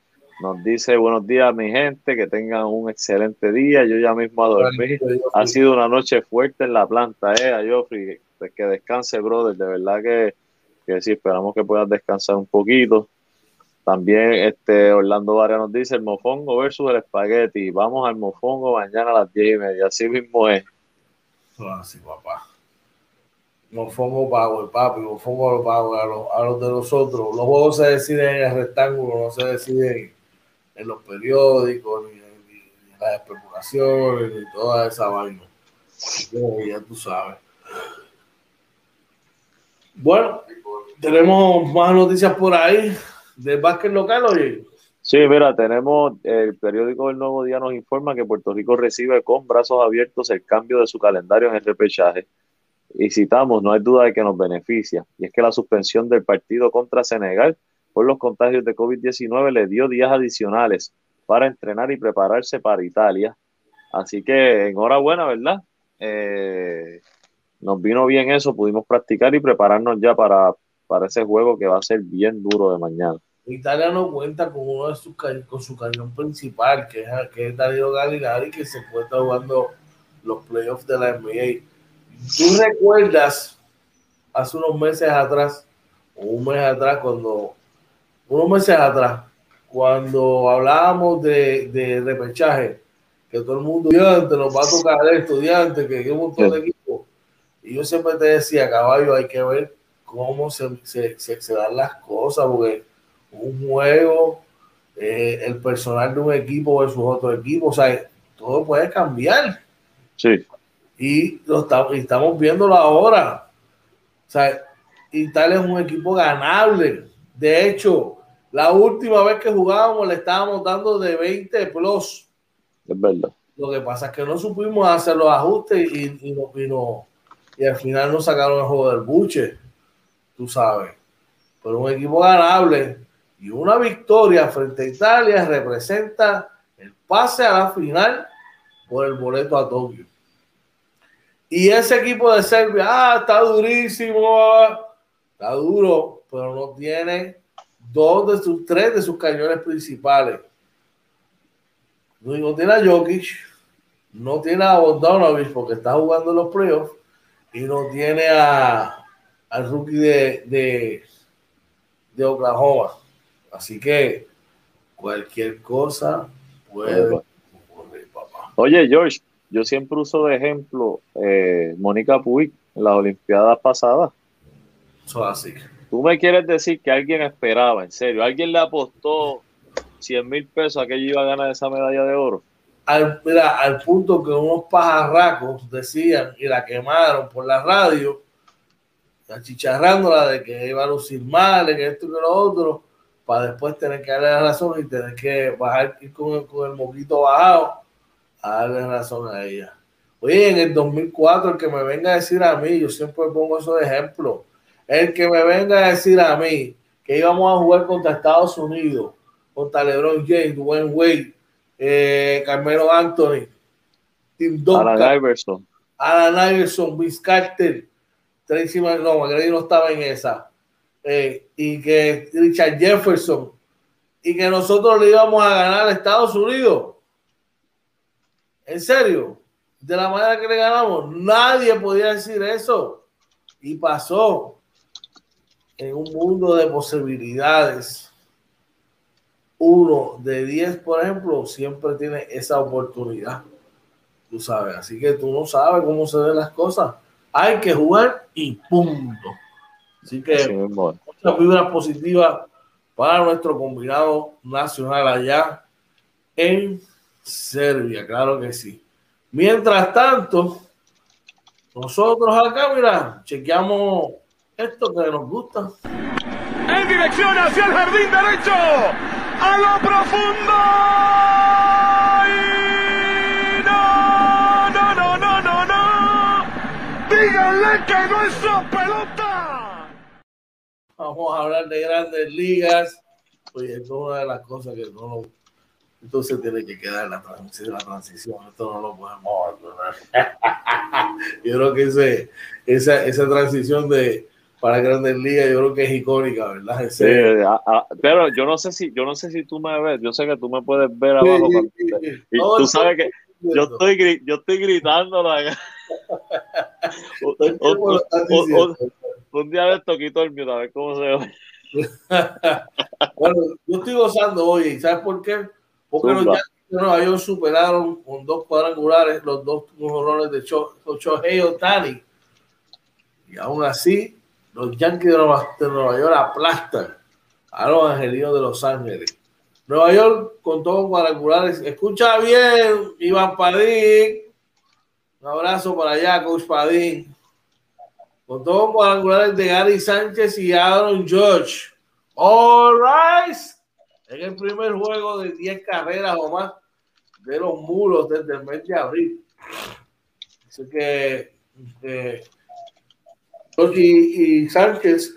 Nos dice buenos días, mi gente, que tengan un excelente día. Yo ya mismo a dormir. Ha sido una noche fuerte en la planta, eh, a Geoffrey. Que descanse, brother. De verdad que, que sí, esperamos que puedas descansar un poquito. También este Orlando Varia nos dice el mofongo versus el espagueti. Vamos al mofongo mañana a las 10 y media. Así mismo es. Así, papá. Mofongo pago, el papi, mofongo lo pago a los, a los de nosotros. Los juegos se deciden en el rectángulo, no se deciden en los periódicos, ni, en las especulaciones, ni toda esa vaina. ya tú sabes. Bueno, tenemos más noticias por ahí del básquet local, oye. Sí, mira, tenemos el periódico El Nuevo Día nos informa que Puerto Rico recibe con brazos abiertos el cambio de su calendario en el repechaje. Y citamos, no hay duda de que nos beneficia, y es que la suspensión del partido contra Senegal por los contagios de COVID-19 le dio días adicionales para entrenar y prepararse para Italia. Así que enhorabuena, ¿verdad? Eh, nos vino bien eso, pudimos practicar y prepararnos ya para, para ese juego que va a ser bien duro de mañana. Italia no cuenta con uno de sus con su cañón principal, que es, que es Darío Galinari, que se encuentra jugando los playoffs de la NBA. ¿Tú recuerdas hace unos meses atrás, o un mes atrás, cuando unos meses atrás, cuando hablábamos de, de repechaje, que todo el mundo estudiante nos va a tocar el estudiante, que hay un montón de equipos. Y yo siempre te decía, caballo, hay que ver cómo se, se, se, dan las cosas, porque un juego, eh, el personal de un equipo versus otro equipo, o sea, todo puede cambiar. Sí. Y lo estamos, estamos viéndolo ahora. O sea, Italia es un equipo ganable. De hecho, la última vez que jugábamos le estábamos dando de 20 plus. Es verdad. Lo que pasa es que no supimos hacer los ajustes y, y, no, y, al final nos sacaron el juego del buche, tú sabes. Pero un equipo ganable y una victoria frente a Italia representa el pase a la final por el boleto a Tokio. Y ese equipo de Serbia, ah, está durísimo, está duro, pero no tiene dos de sus tres de sus cañones principales. No, tiene a Jokic, no tiene a Bogdanovich porque está jugando en los playoffs y no tiene a, al rookie de, de Oklahoma. Así que cualquier cosa puede ocurrir, papá. Oye, George, yo siempre uso de ejemplo eh, Mónica Puig en las Olimpiadas pasadas. Eso así. Tú me quieres decir que alguien esperaba, en serio, alguien le apostó 100 mil pesos a que ella iba a ganar esa medalla de oro. Al, mira, al punto que unos pajarracos decían y la quemaron por la radio, achicharrándola de que iba a lucir mal, que esto y que lo otro, para después tener que darle la razón y tener que bajar ir con el, con el moquito bajado a darle razón a ella. Oye, en el 2004, el que me venga a decir a mí, yo siempre pongo esos ejemplos el que me venga a decir a mí que íbamos a jugar contra Estados Unidos, contra LeBron James, Dwayne Wade, eh, Carmelo Anthony, Tim Duncan, Alan Iverson, Alan Iverson, Vince Carter, Tracy McGrady no estaba en esa, eh, y que Richard Jefferson, y que nosotros le íbamos a ganar a Estados Unidos. En serio, de la manera que le ganamos, nadie podía decir eso. Y pasó en un mundo de posibilidades, uno de 10, por ejemplo, siempre tiene esa oportunidad. Tú sabes, así que tú no sabes cómo se ven las cosas. Hay que jugar y punto. Así que mucha fibra positiva para nuestro combinado nacional allá en Serbia, claro que sí. Mientras tanto, Nosotros acá, mira, chequeamos esto que nos gusta. En dirección hacia el jardín derecho. A lo profundo. no, no, no, no, no, no. Díganle que no es pelota. Vamos a hablar de grandes ligas. Oye, es una de las cosas que no lo entonces tiene que quedar la transición, la transición. Esto no lo podemos abandonar. yo creo que ese, esa, esa transición de para Grandes Ligas, yo creo que es icónica, ¿verdad? Sí, pero yo no sé si, yo no sé si tú me ves, yo sé que tú me puedes ver abajo. y tú sabes que yo estoy, yo estoy gritando un, día de esto quito el mío, a ver cómo se ve. bueno, yo estoy gozando hoy, ¿sabes por qué? Porque los Yankees de Nueva York superaron con dos cuadrangulares los dos horrores de Shohei Otani. Y aún así, los Yankees de Nueva, York aplastan a los Angelinos de Los Ángeles. Nueva York con todos cuadrangulares. Escucha bien, Iván Padín. Un abrazo para allá, Coach Padín. Con todos cuadrangulares de Gary Sánchez y Aaron George. All right en el primer juego de 10 carreras o más de los muros desde el mes de abril. Así que eh, y, Sánchez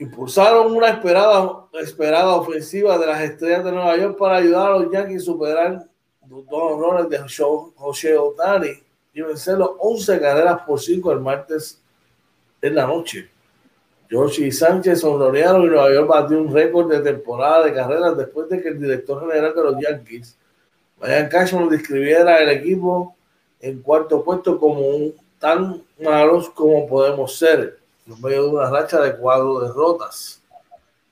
impulsaron una esperada, esperada ofensiva de las estrellas de Nueva York para ayudar a los Yankees a superar los dos honores de José Otani y vencer los 11 carreras por 5 el martes en la noche. Yoshi Sánchez sonronearon y Nueva York batió un récord de temporada de carreras después de que el director general de los Yankees, Brian Cashman, describiera el equipo en cuarto puesto como un, tan malos como podemos ser, en medio de una racha de cuatro derrotas.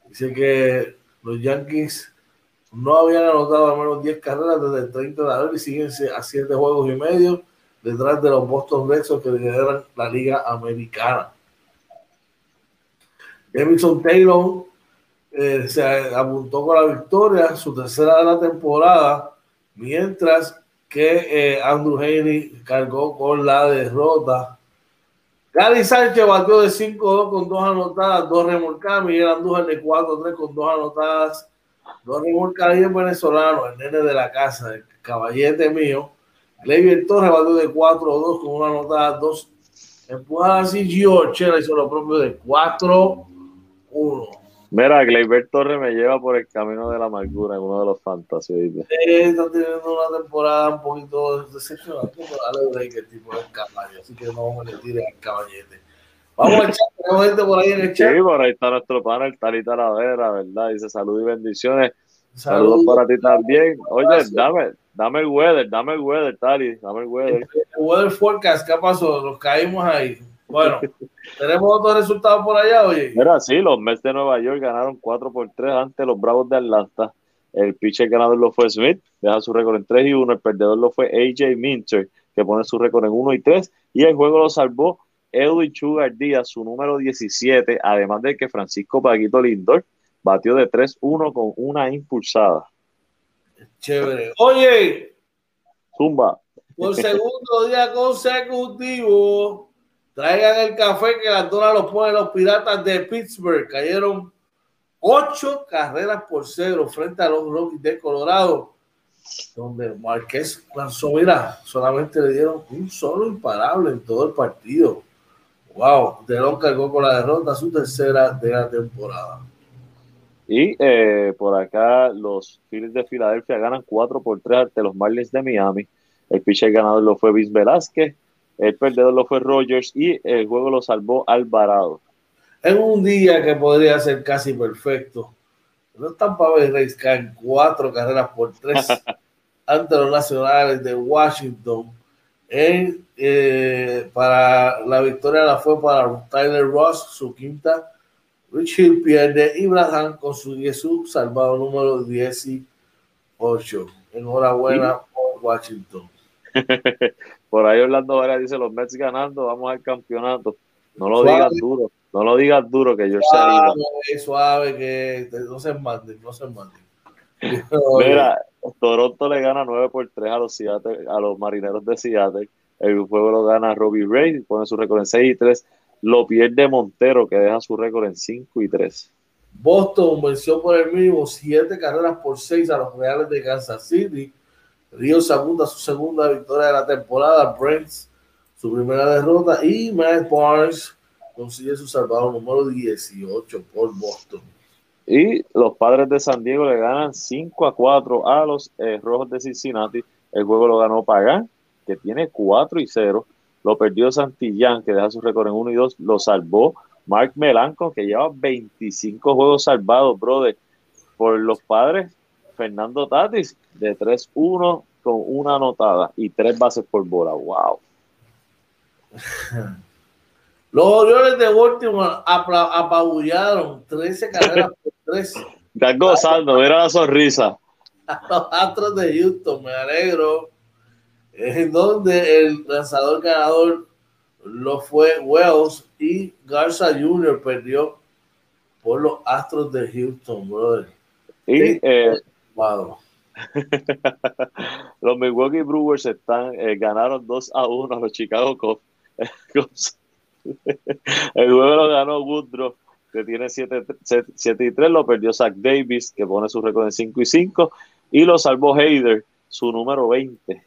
Dice que los Yankees no habían anotado al menos 10 carreras desde el 30 de abril y siguen a 7 juegos y medio detrás de los Boston Red Sox que lideran la Liga Americana. Emerson Taylor eh, se apuntó con la victoria, su tercera de la temporada, mientras que eh, Andrew Haley cargó con la derrota. Gary Sánchez batió de 5-2 con dos anotadas, dos remolcadas. Miguel Andújar de 4-3 con dos anotadas, dos remolcadas. Y el venezolano, el nene de la casa, el caballete mío. Gleyber Torres batió de 4-2 con una anotada, dos empujadas. así Gio hizo lo propio de 4 uno. Mira, Gleyber Torres me lleva por el camino de la amargura en uno de los fantasy. Sí, está teniendo una temporada un poquito decepcionante, pero dale break el tipo de caballo, así que no vamos a tirar al caballete. Vamos al chat, tenemos gente por ahí en el chat. Sí, por ahí está nuestro panel, Talita Lavera, ¿verdad? Dice salud y bendiciones. Saludos, para ti también. Oye, dame, dame el weather, dame el weather, Tali, dame el weather. El weather forecast, ¿qué pasó? Nos caímos ahí. Bueno, tenemos otros resultados por allá, oye. Mira, sí, los Mets de Nueva York ganaron 4 por 3 ante los Bravos de Atlanta. El pitcher ganador lo fue Smith, deja su récord en 3 y 1. El perdedor lo fue AJ Minter, que pone su récord en 1 y 3. Y el juego lo salvó Edwin Sugar Díaz, su número 17, además de que Francisco Paquito Lindor batió de 3-1 con una impulsada. Chévere. Oye, Zumba. Por segundo día consecutivo, Traigan el café que la dona lo ponen los piratas de Pittsburgh. Cayeron ocho carreras por cero frente a los Rockies de Colorado, donde Marqués lanzó, mira, solamente le dieron un solo imparable en todo el partido. Wow, Delon cargó con la derrota su tercera de la temporada. Y eh, por acá los Phillies de Filadelfia ganan 4 por 3 ante los Marlins de Miami. El pitcher ganador lo fue Vince Velázquez el perdedor lo fue Rogers y el juego lo salvó Alvarado. En un día que podría ser casi perfecto, los Tampa Bay Rays caen cuatro carreras por tres ante los nacionales de Washington. Eh, para la victoria la fue para Tyler Ross, su quinta. Rich Hill pierde y Braham consigue su salvado número 18. Enhorabuena por Washington. Por ahí Orlando Vera dice los Mets ganando, vamos al campeonato. No lo digas duro, no lo digas duro que yo suave, suave, que no se manden, no se manden. Mira, Toronto le gana 9 por 3 a los, a los marineros de Seattle. el juego lo gana Robbie Ray, pone su récord en 6 y 3. Lo pierde Montero, que deja su récord en 5 y 3. Boston venció por el mínimo 7 carreras por 6 a los Reales de Kansas City. Río segunda, su segunda victoria de la temporada. Brents, su primera derrota. Y Matt Barnes consigue su salvador número 18 por Boston. Y los padres de San Diego le ganan 5 a 4 a los eh, Rojos de Cincinnati. El juego lo ganó Pagán, que tiene 4 y 0. Lo perdió Santillán, que deja su récord en 1 y 2. Lo salvó Mark Melanco, que lleva 25 juegos salvados, brother, por los padres. Fernando Tatis, de 3-1 con una anotada y tres bases por bola. ¡Wow! Los Orioles de Baltimore apabullaron 13 carreras por 3. Estás gozando, mira la sonrisa. Los Astros de Houston, me alegro. En donde el lanzador ganador lo fue Wells y Garza Jr. perdió por los Astros de Houston, brother. Y eh, los Milwaukee Brewers están, eh, ganaron 2 a 1 a los Chicago Cubs. El juego lo ganó Woodruff, que tiene 7, y 3, lo perdió Zach Davis, que pone su récord en 5 y 5, y lo salvó Hayder, su número 20.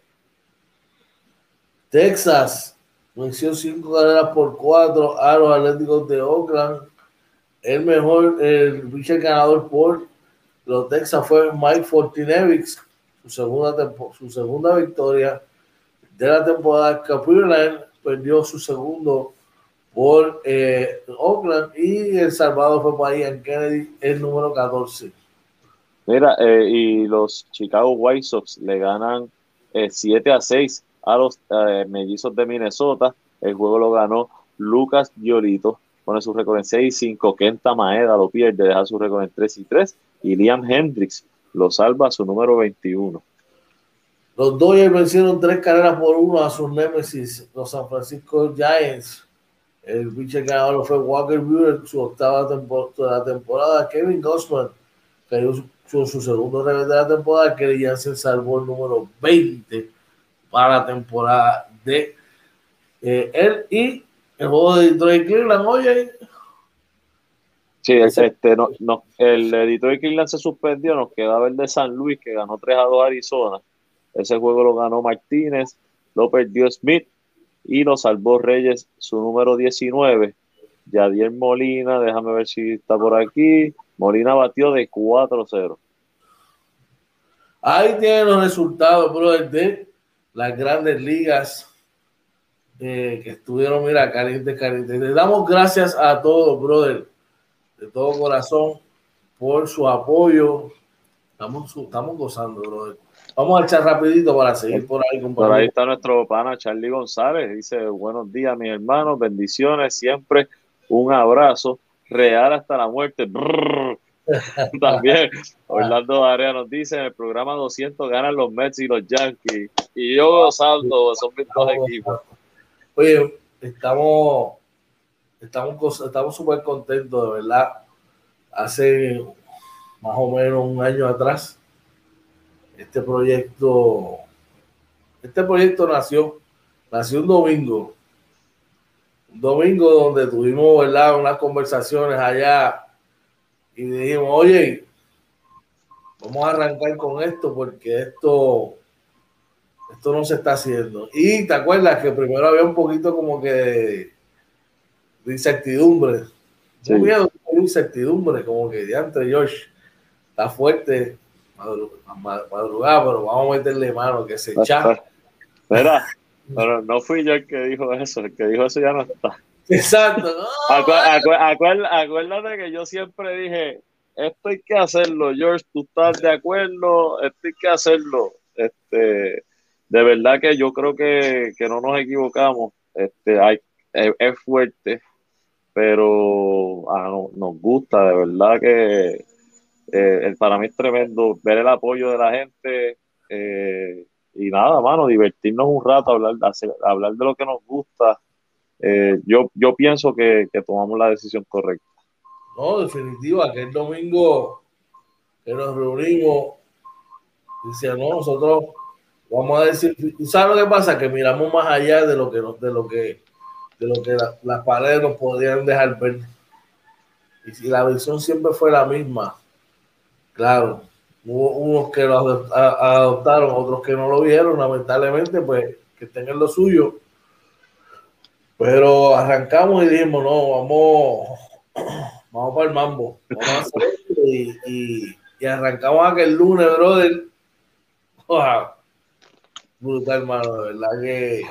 Texas venció 5 carreras por 4 a los Atléticos de Oakland. El mejor, el pitcher ganador por los Texas fue Mike Fortinevich, su segunda, su segunda victoria de la temporada. Capuline perdió su segundo por eh, Oakland y El Salvador fue para en Kennedy, el número 14. Mira, eh, y los Chicago White Sox le ganan 7 eh, a 6 a los mellizos de Minnesota. El juego lo ganó Lucas Giolito, pone su récord en 6 y 5. Kenta Maeda lo pierde, deja su récord en 3 y 3 y Liam Hendricks lo salva a su número 21. Los Dodgers vencieron tres carreras por uno a sus némesis, los San Francisco Giants. El pitcher ganador fue Walker Buehler, su octava temporada, temporada. Kevin Gossman cayó su, su segundo revés de la temporada. Kelly se salvó el número 20 para la temporada de eh, él y el juego de Detroit Cleveland. Oye, Sí, este, no, no, el editor de Cleveland se suspendió, nos quedaba el de San Luis, que ganó 3 a 2 Arizona. Ese juego lo ganó Martínez, lo perdió Smith y lo salvó Reyes, su número 19. Yadier Molina, déjame ver si está por aquí. Molina batió de 4-0. Ahí tienen los resultados, brother, de las grandes ligas eh, que estuvieron, mira, calientes, calientes. Le damos gracias a todos, brother de todo corazón por su apoyo. Estamos, estamos gozando, brother. Vamos a echar rapidito para seguir por ahí. Por ahí está nuestro pana Charlie González. Dice, buenos días, mis hermanos, bendiciones, siempre un abrazo, real hasta la muerte. También Orlando Area nos dice, en el programa 200 ganan los Mets y los Yankees. Y yo gozando, son mis dos equipos. Oye, estamos estamos estamos súper contentos, de verdad. Hace más o menos un año atrás, este proyecto, este proyecto nació, nació un domingo, un domingo donde tuvimos, ¿verdad? Unas conversaciones allá y dijimos, oye, vamos a arrancar con esto porque esto, esto no se está haciendo. Y te acuerdas que primero había un poquito como que de incertidumbre. Sí. miedo de incertidumbre, como que diante Josh está fuerte, madrugada, pero vamos a meterle mano, que se echa. Mira, pero no fui yo el que dijo eso, el que dijo eso ya no está. Exacto. acuérdate que yo siempre dije, esto hay que hacerlo, George, tú estás de acuerdo, esto hay que hacerlo. Este, de verdad que yo creo que, que no nos equivocamos. Este, hay, es fuerte, pero ah, nos gusta, de verdad que eh, para mí es tremendo ver el apoyo de la gente eh, y nada, mano, divertirnos un rato, hablar, hablar de lo que nos gusta. Eh, yo, yo pienso que, tomamos la decisión correcta. No, definitiva, aquel domingo que nos reunimos, decía, no, nosotros vamos a decir, ¿sabes lo que pasa? Que miramos más allá de lo que, de lo que, de lo que las paredes nos podrían dejar ver. Y si la visión siempre fue la misma, claro, hubo unos que lo adoptaron, otros que no lo vieron, lamentablemente, pues que tengan lo suyo. Pero arrancamos y dijimos, no, vamos, vamos para el mambo. Vamos a y, arrancamos aquel lunes, brother. Brutal, hermano, de verdad que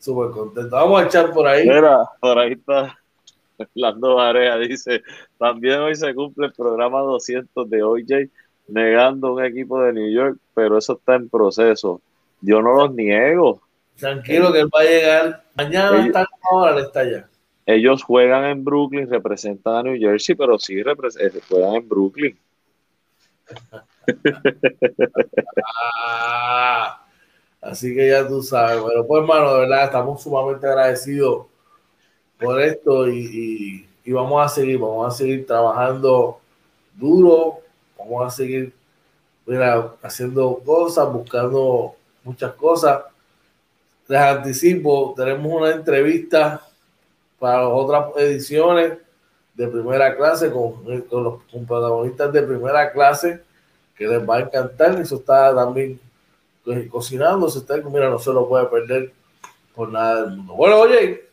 súper contento. Vamos a echar por ahí. Mira, por ahí está Lando Varea, dice, también hoy se cumple el programa 200 de OJ, negando un equipo de New York, pero eso está en proceso. Yo no los niego. Tranquilo que él va a llegar. Mañana está ahora está allá. Ellos juegan en Brooklyn, representan a New Jersey, pero sí eh, juegan en Brooklyn. Ah, así que ya tú sabes. Pero pues, hermano, de verdad, estamos sumamente agradecidos por esto y, vamos a seguir, vamos a seguir trabajando duro, vamos a seguir haciendo cosas, buscando muchas cosas. Les anticipo, tenemos una entrevista para otras ediciones de primera clase con, los protagonistas de primera clase que les va a encantar. Eso está también cocinando, se está, mira, no se lo puede perder por nada del mundo. Bueno, oye,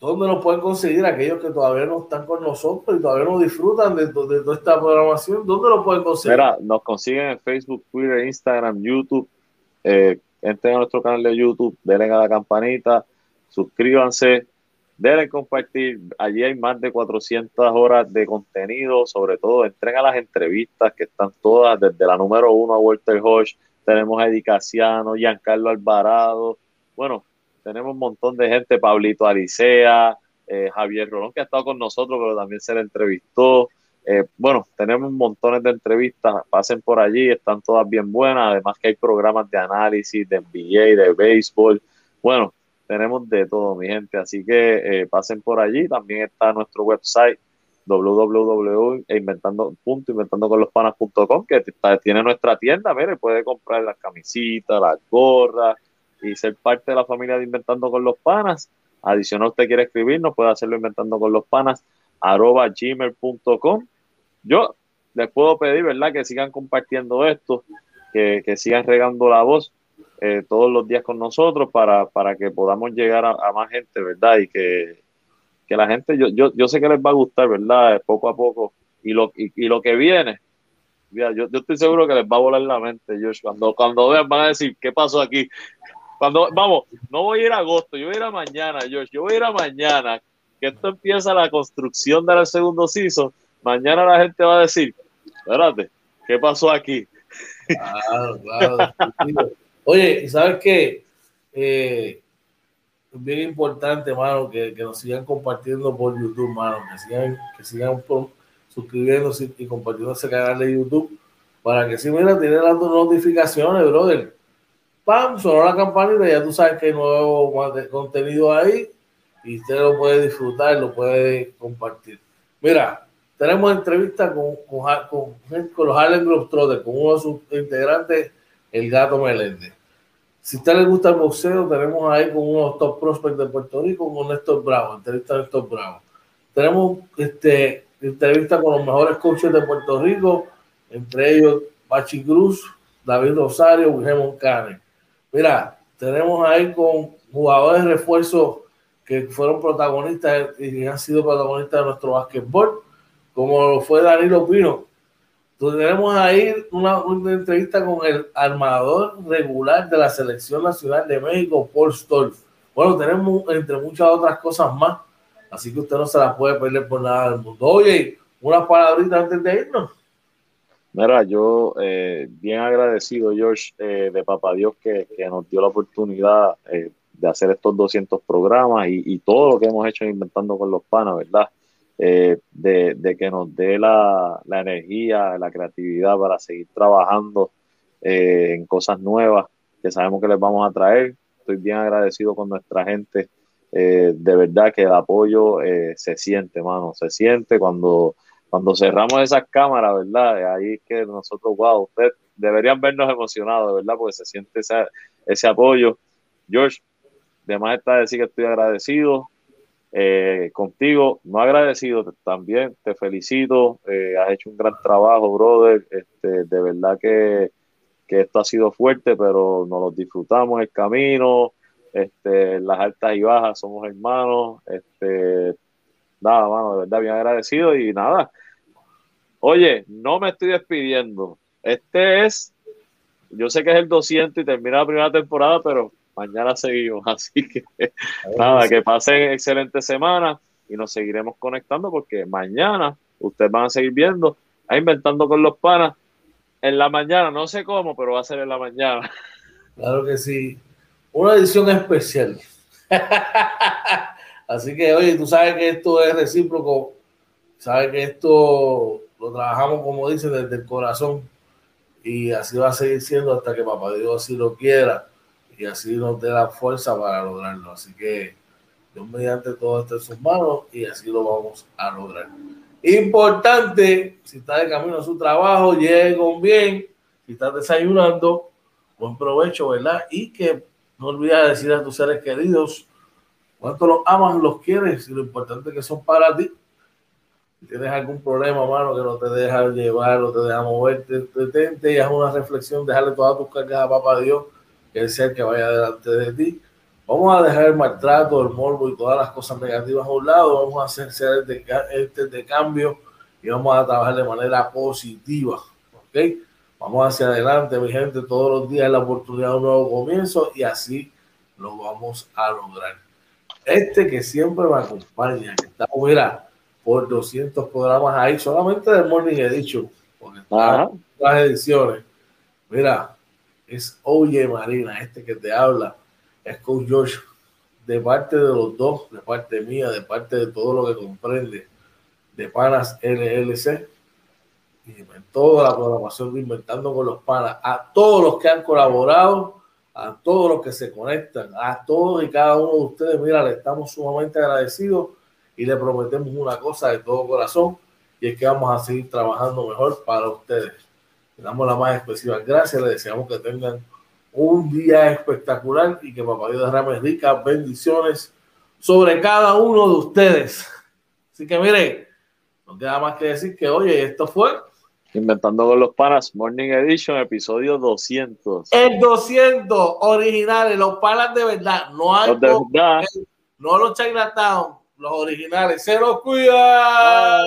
¿Dónde nos pueden conseguir aquellos que todavía no están con nosotros y todavía no disfrutan de, toda esta programación? ¿Dónde lo pueden conseguir? Mira, nos consiguen en Facebook, Twitter, Instagram, YouTube. Eh, entren a nuestro canal de YouTube, denle a la campanita, suscríbanse, denle compartir. Allí hay más de 400 horas de contenido, sobre todo entren a las entrevistas que están todas, desde la número uno a Walter Hodge, tenemos a Eddie Giancarlo Alvarado. Bueno, tenemos un montón de gente, Pablito Alicea, eh, Javier Rolón, que ha estado con nosotros, pero también se le entrevistó. Eh, bueno, tenemos montones de entrevistas, pasen por allí, están todas bien buenas, además que hay programas de análisis, de NBA, de béisbol. Bueno, tenemos de todo, mi gente, así que eh, pasen por allí. También está nuestro website www.inventando.com que tiene nuestra tienda, mire, puede comprar las camisitas, las gorras, y ser parte de la familia de Inventando con los Panas. Adicional, usted quiere escribirnos, puede hacerlo inventando con los panas, arroba gmail.com. Yo les puedo pedir, ¿verdad?, que sigan compartiendo esto, que, sigan regando la voz eh, todos los días con nosotros para, para que podamos llegar a, más gente, ¿verdad? Y que, la gente, yo, yo, yo sé que les va a gustar, ¿verdad? Poco a poco. Y lo, y, lo que viene, yo, yo, estoy seguro que les va a volar la mente, Josh. Cuando, cuando vean, van a decir, ¿qué pasó aquí? Cuando, vamos, no voy a ir a agosto, yo voy a ir a mañana, Josh, yo voy a ir a mañana, que esto empieza la construcción del segundo CISO, mañana la gente va a decir, espérate, ¿qué pasó aquí? Claro, claro. Oye, ¿sabes qué? Eh, bien importante, mano, que, nos sigan compartiendo por YouTube, mano, que sigan, que sigan suscribiéndose y compartiendo ese canal de YouTube para que si mira, tienen las notificaciones, brother pam, sonó la campanita, ya tú sabes que hay nuevo contenido ahí y usted lo puede disfrutar, lo puede compartir. Mira, tenemos entrevista con, con, con, los Harlem Globetrotters, con uno de sus integrantes, el Gato Meléndez. Si a usted le gusta el boxeo, tenemos ahí con uno de los top prospects de Puerto Rico, con Néstor Bravo, entrevista de Néstor Bravo. Tenemos este, entrevista con los mejores coaches de Puerto Rico, entre ellos Bachi Cruz, David Rosario, Wilhelm Cane. Mira, tenemos ahí con jugadores de refuerzo que fueron protagonistas y han sido protagonistas de nuestro básquetbol, como lo fue Danilo Pino. Entonces tenemos ahí una, entrevista con el armador regular de la Selección Nacional de México, Paul Stolz. Bueno, tenemos entre muchas otras cosas más, así que usted no se las puede perder por nada del mundo. Oye, unas palabritas antes de irnos. Mira, yo eh, bien agradecido, George, eh, de Papá Dios que, nos dio la oportunidad eh, de hacer estos 200 programas y, todo lo que hemos hecho Inventando con los Panas, ¿verdad? De, que nos dé la, energía, la creatividad para seguir trabajando en cosas nuevas que sabemos que les vamos a traer. Estoy bien agradecido con nuestra gente. de verdad que el apoyo se siente, mano, se siente cuando cuando cerramos esas cámaras, ¿verdad? Ahí es que nosotros, wow, usted deberían vernos emocionados, ¿verdad? Porque se siente ese apoyo. George, además está decir que estoy agradecido eh, contigo, no agradecido también, te felicito, eh, has hecho un gran trabajo, brother, este, de verdad que, que, esto ha sido fuerte, pero nos lo disfrutamos el camino, este, las altas y bajas, somos hermanos, este, nada, mano, de verdad bien agradecido y nada. Oye, no me estoy despidiendo. Este es, yo sé que es el 200 y termina la primera temporada, pero mañana seguimos. Así que nada, que pasen excelente semana y nos seguiremos conectando porque mañana ustedes van a seguir viendo a Inventando con los Panas en la mañana. No sé cómo, pero va a ser en la mañana. Claro que sí. Una edición especial. Así que, oye, tú sabes que esto es recíproco. Sabes que esto lo trabajamos, como dice, desde el corazón. Y así va a seguir siendo hasta que Papá Dios así lo quiera y así nos dé la fuerza para lograrlo. Así que Dios mediante todo esto en sus manos y así lo vamos a lograr. Importante, si está de camino a su trabajo, llegue con bien. Si estás desayunando, buen provecho, ¿verdad? Y que no olvides decir a tus seres queridos cuánto los amas, los quieres y lo importante que son para ti. Si tienes algún problema, mano, que no te deja llevar, no te deja moverte, detente y haz una reflexión, dejarle todas tus cargas a Papá Dios que es el que vaya delante de ti. Vamos a dejar el maltrato, el morbo y todas las cosas negativas a un lado. Vamos a hacer este, este de cambio y vamos a trabajar de manera positiva. ¿Ok? Vamos hacia adelante, mi gente. Todos los días es la oportunidad de un nuevo comienzo y así lo vamos a lograr. Este que siempre me acompaña, que está, mira, por 200 programas ahí, solamente del Morning Edition, porque está las ediciones. Mira, es Oye Marina, este que te habla, es Coach Josh, de parte de los dos, de parte mía, de parte de todo lo que comprende, de Panas LLC, y en toda la programación de Inventando con los Panas, a todos los que han colaborado, a todos los que se conectan, a todos y cada uno de ustedes, mira, le estamos sumamente agradecidos y le prometemos una cosa de todo corazón, y es que vamos a seguir trabajando mejor para ustedes. Le damos la más expresiva gracias, le deseamos que tengan un día espectacular y que Papá Dios derrame ricas bendiciones sobre cada uno de ustedes. Así que mire, no queda más que decir que, oye, esto fue Inventando con los Panas, Morning Edition, episodio 200. El 200 originales, los panas de verdad, no hay. Los de verdad. No los Chinatown, los originales. Se los cuida.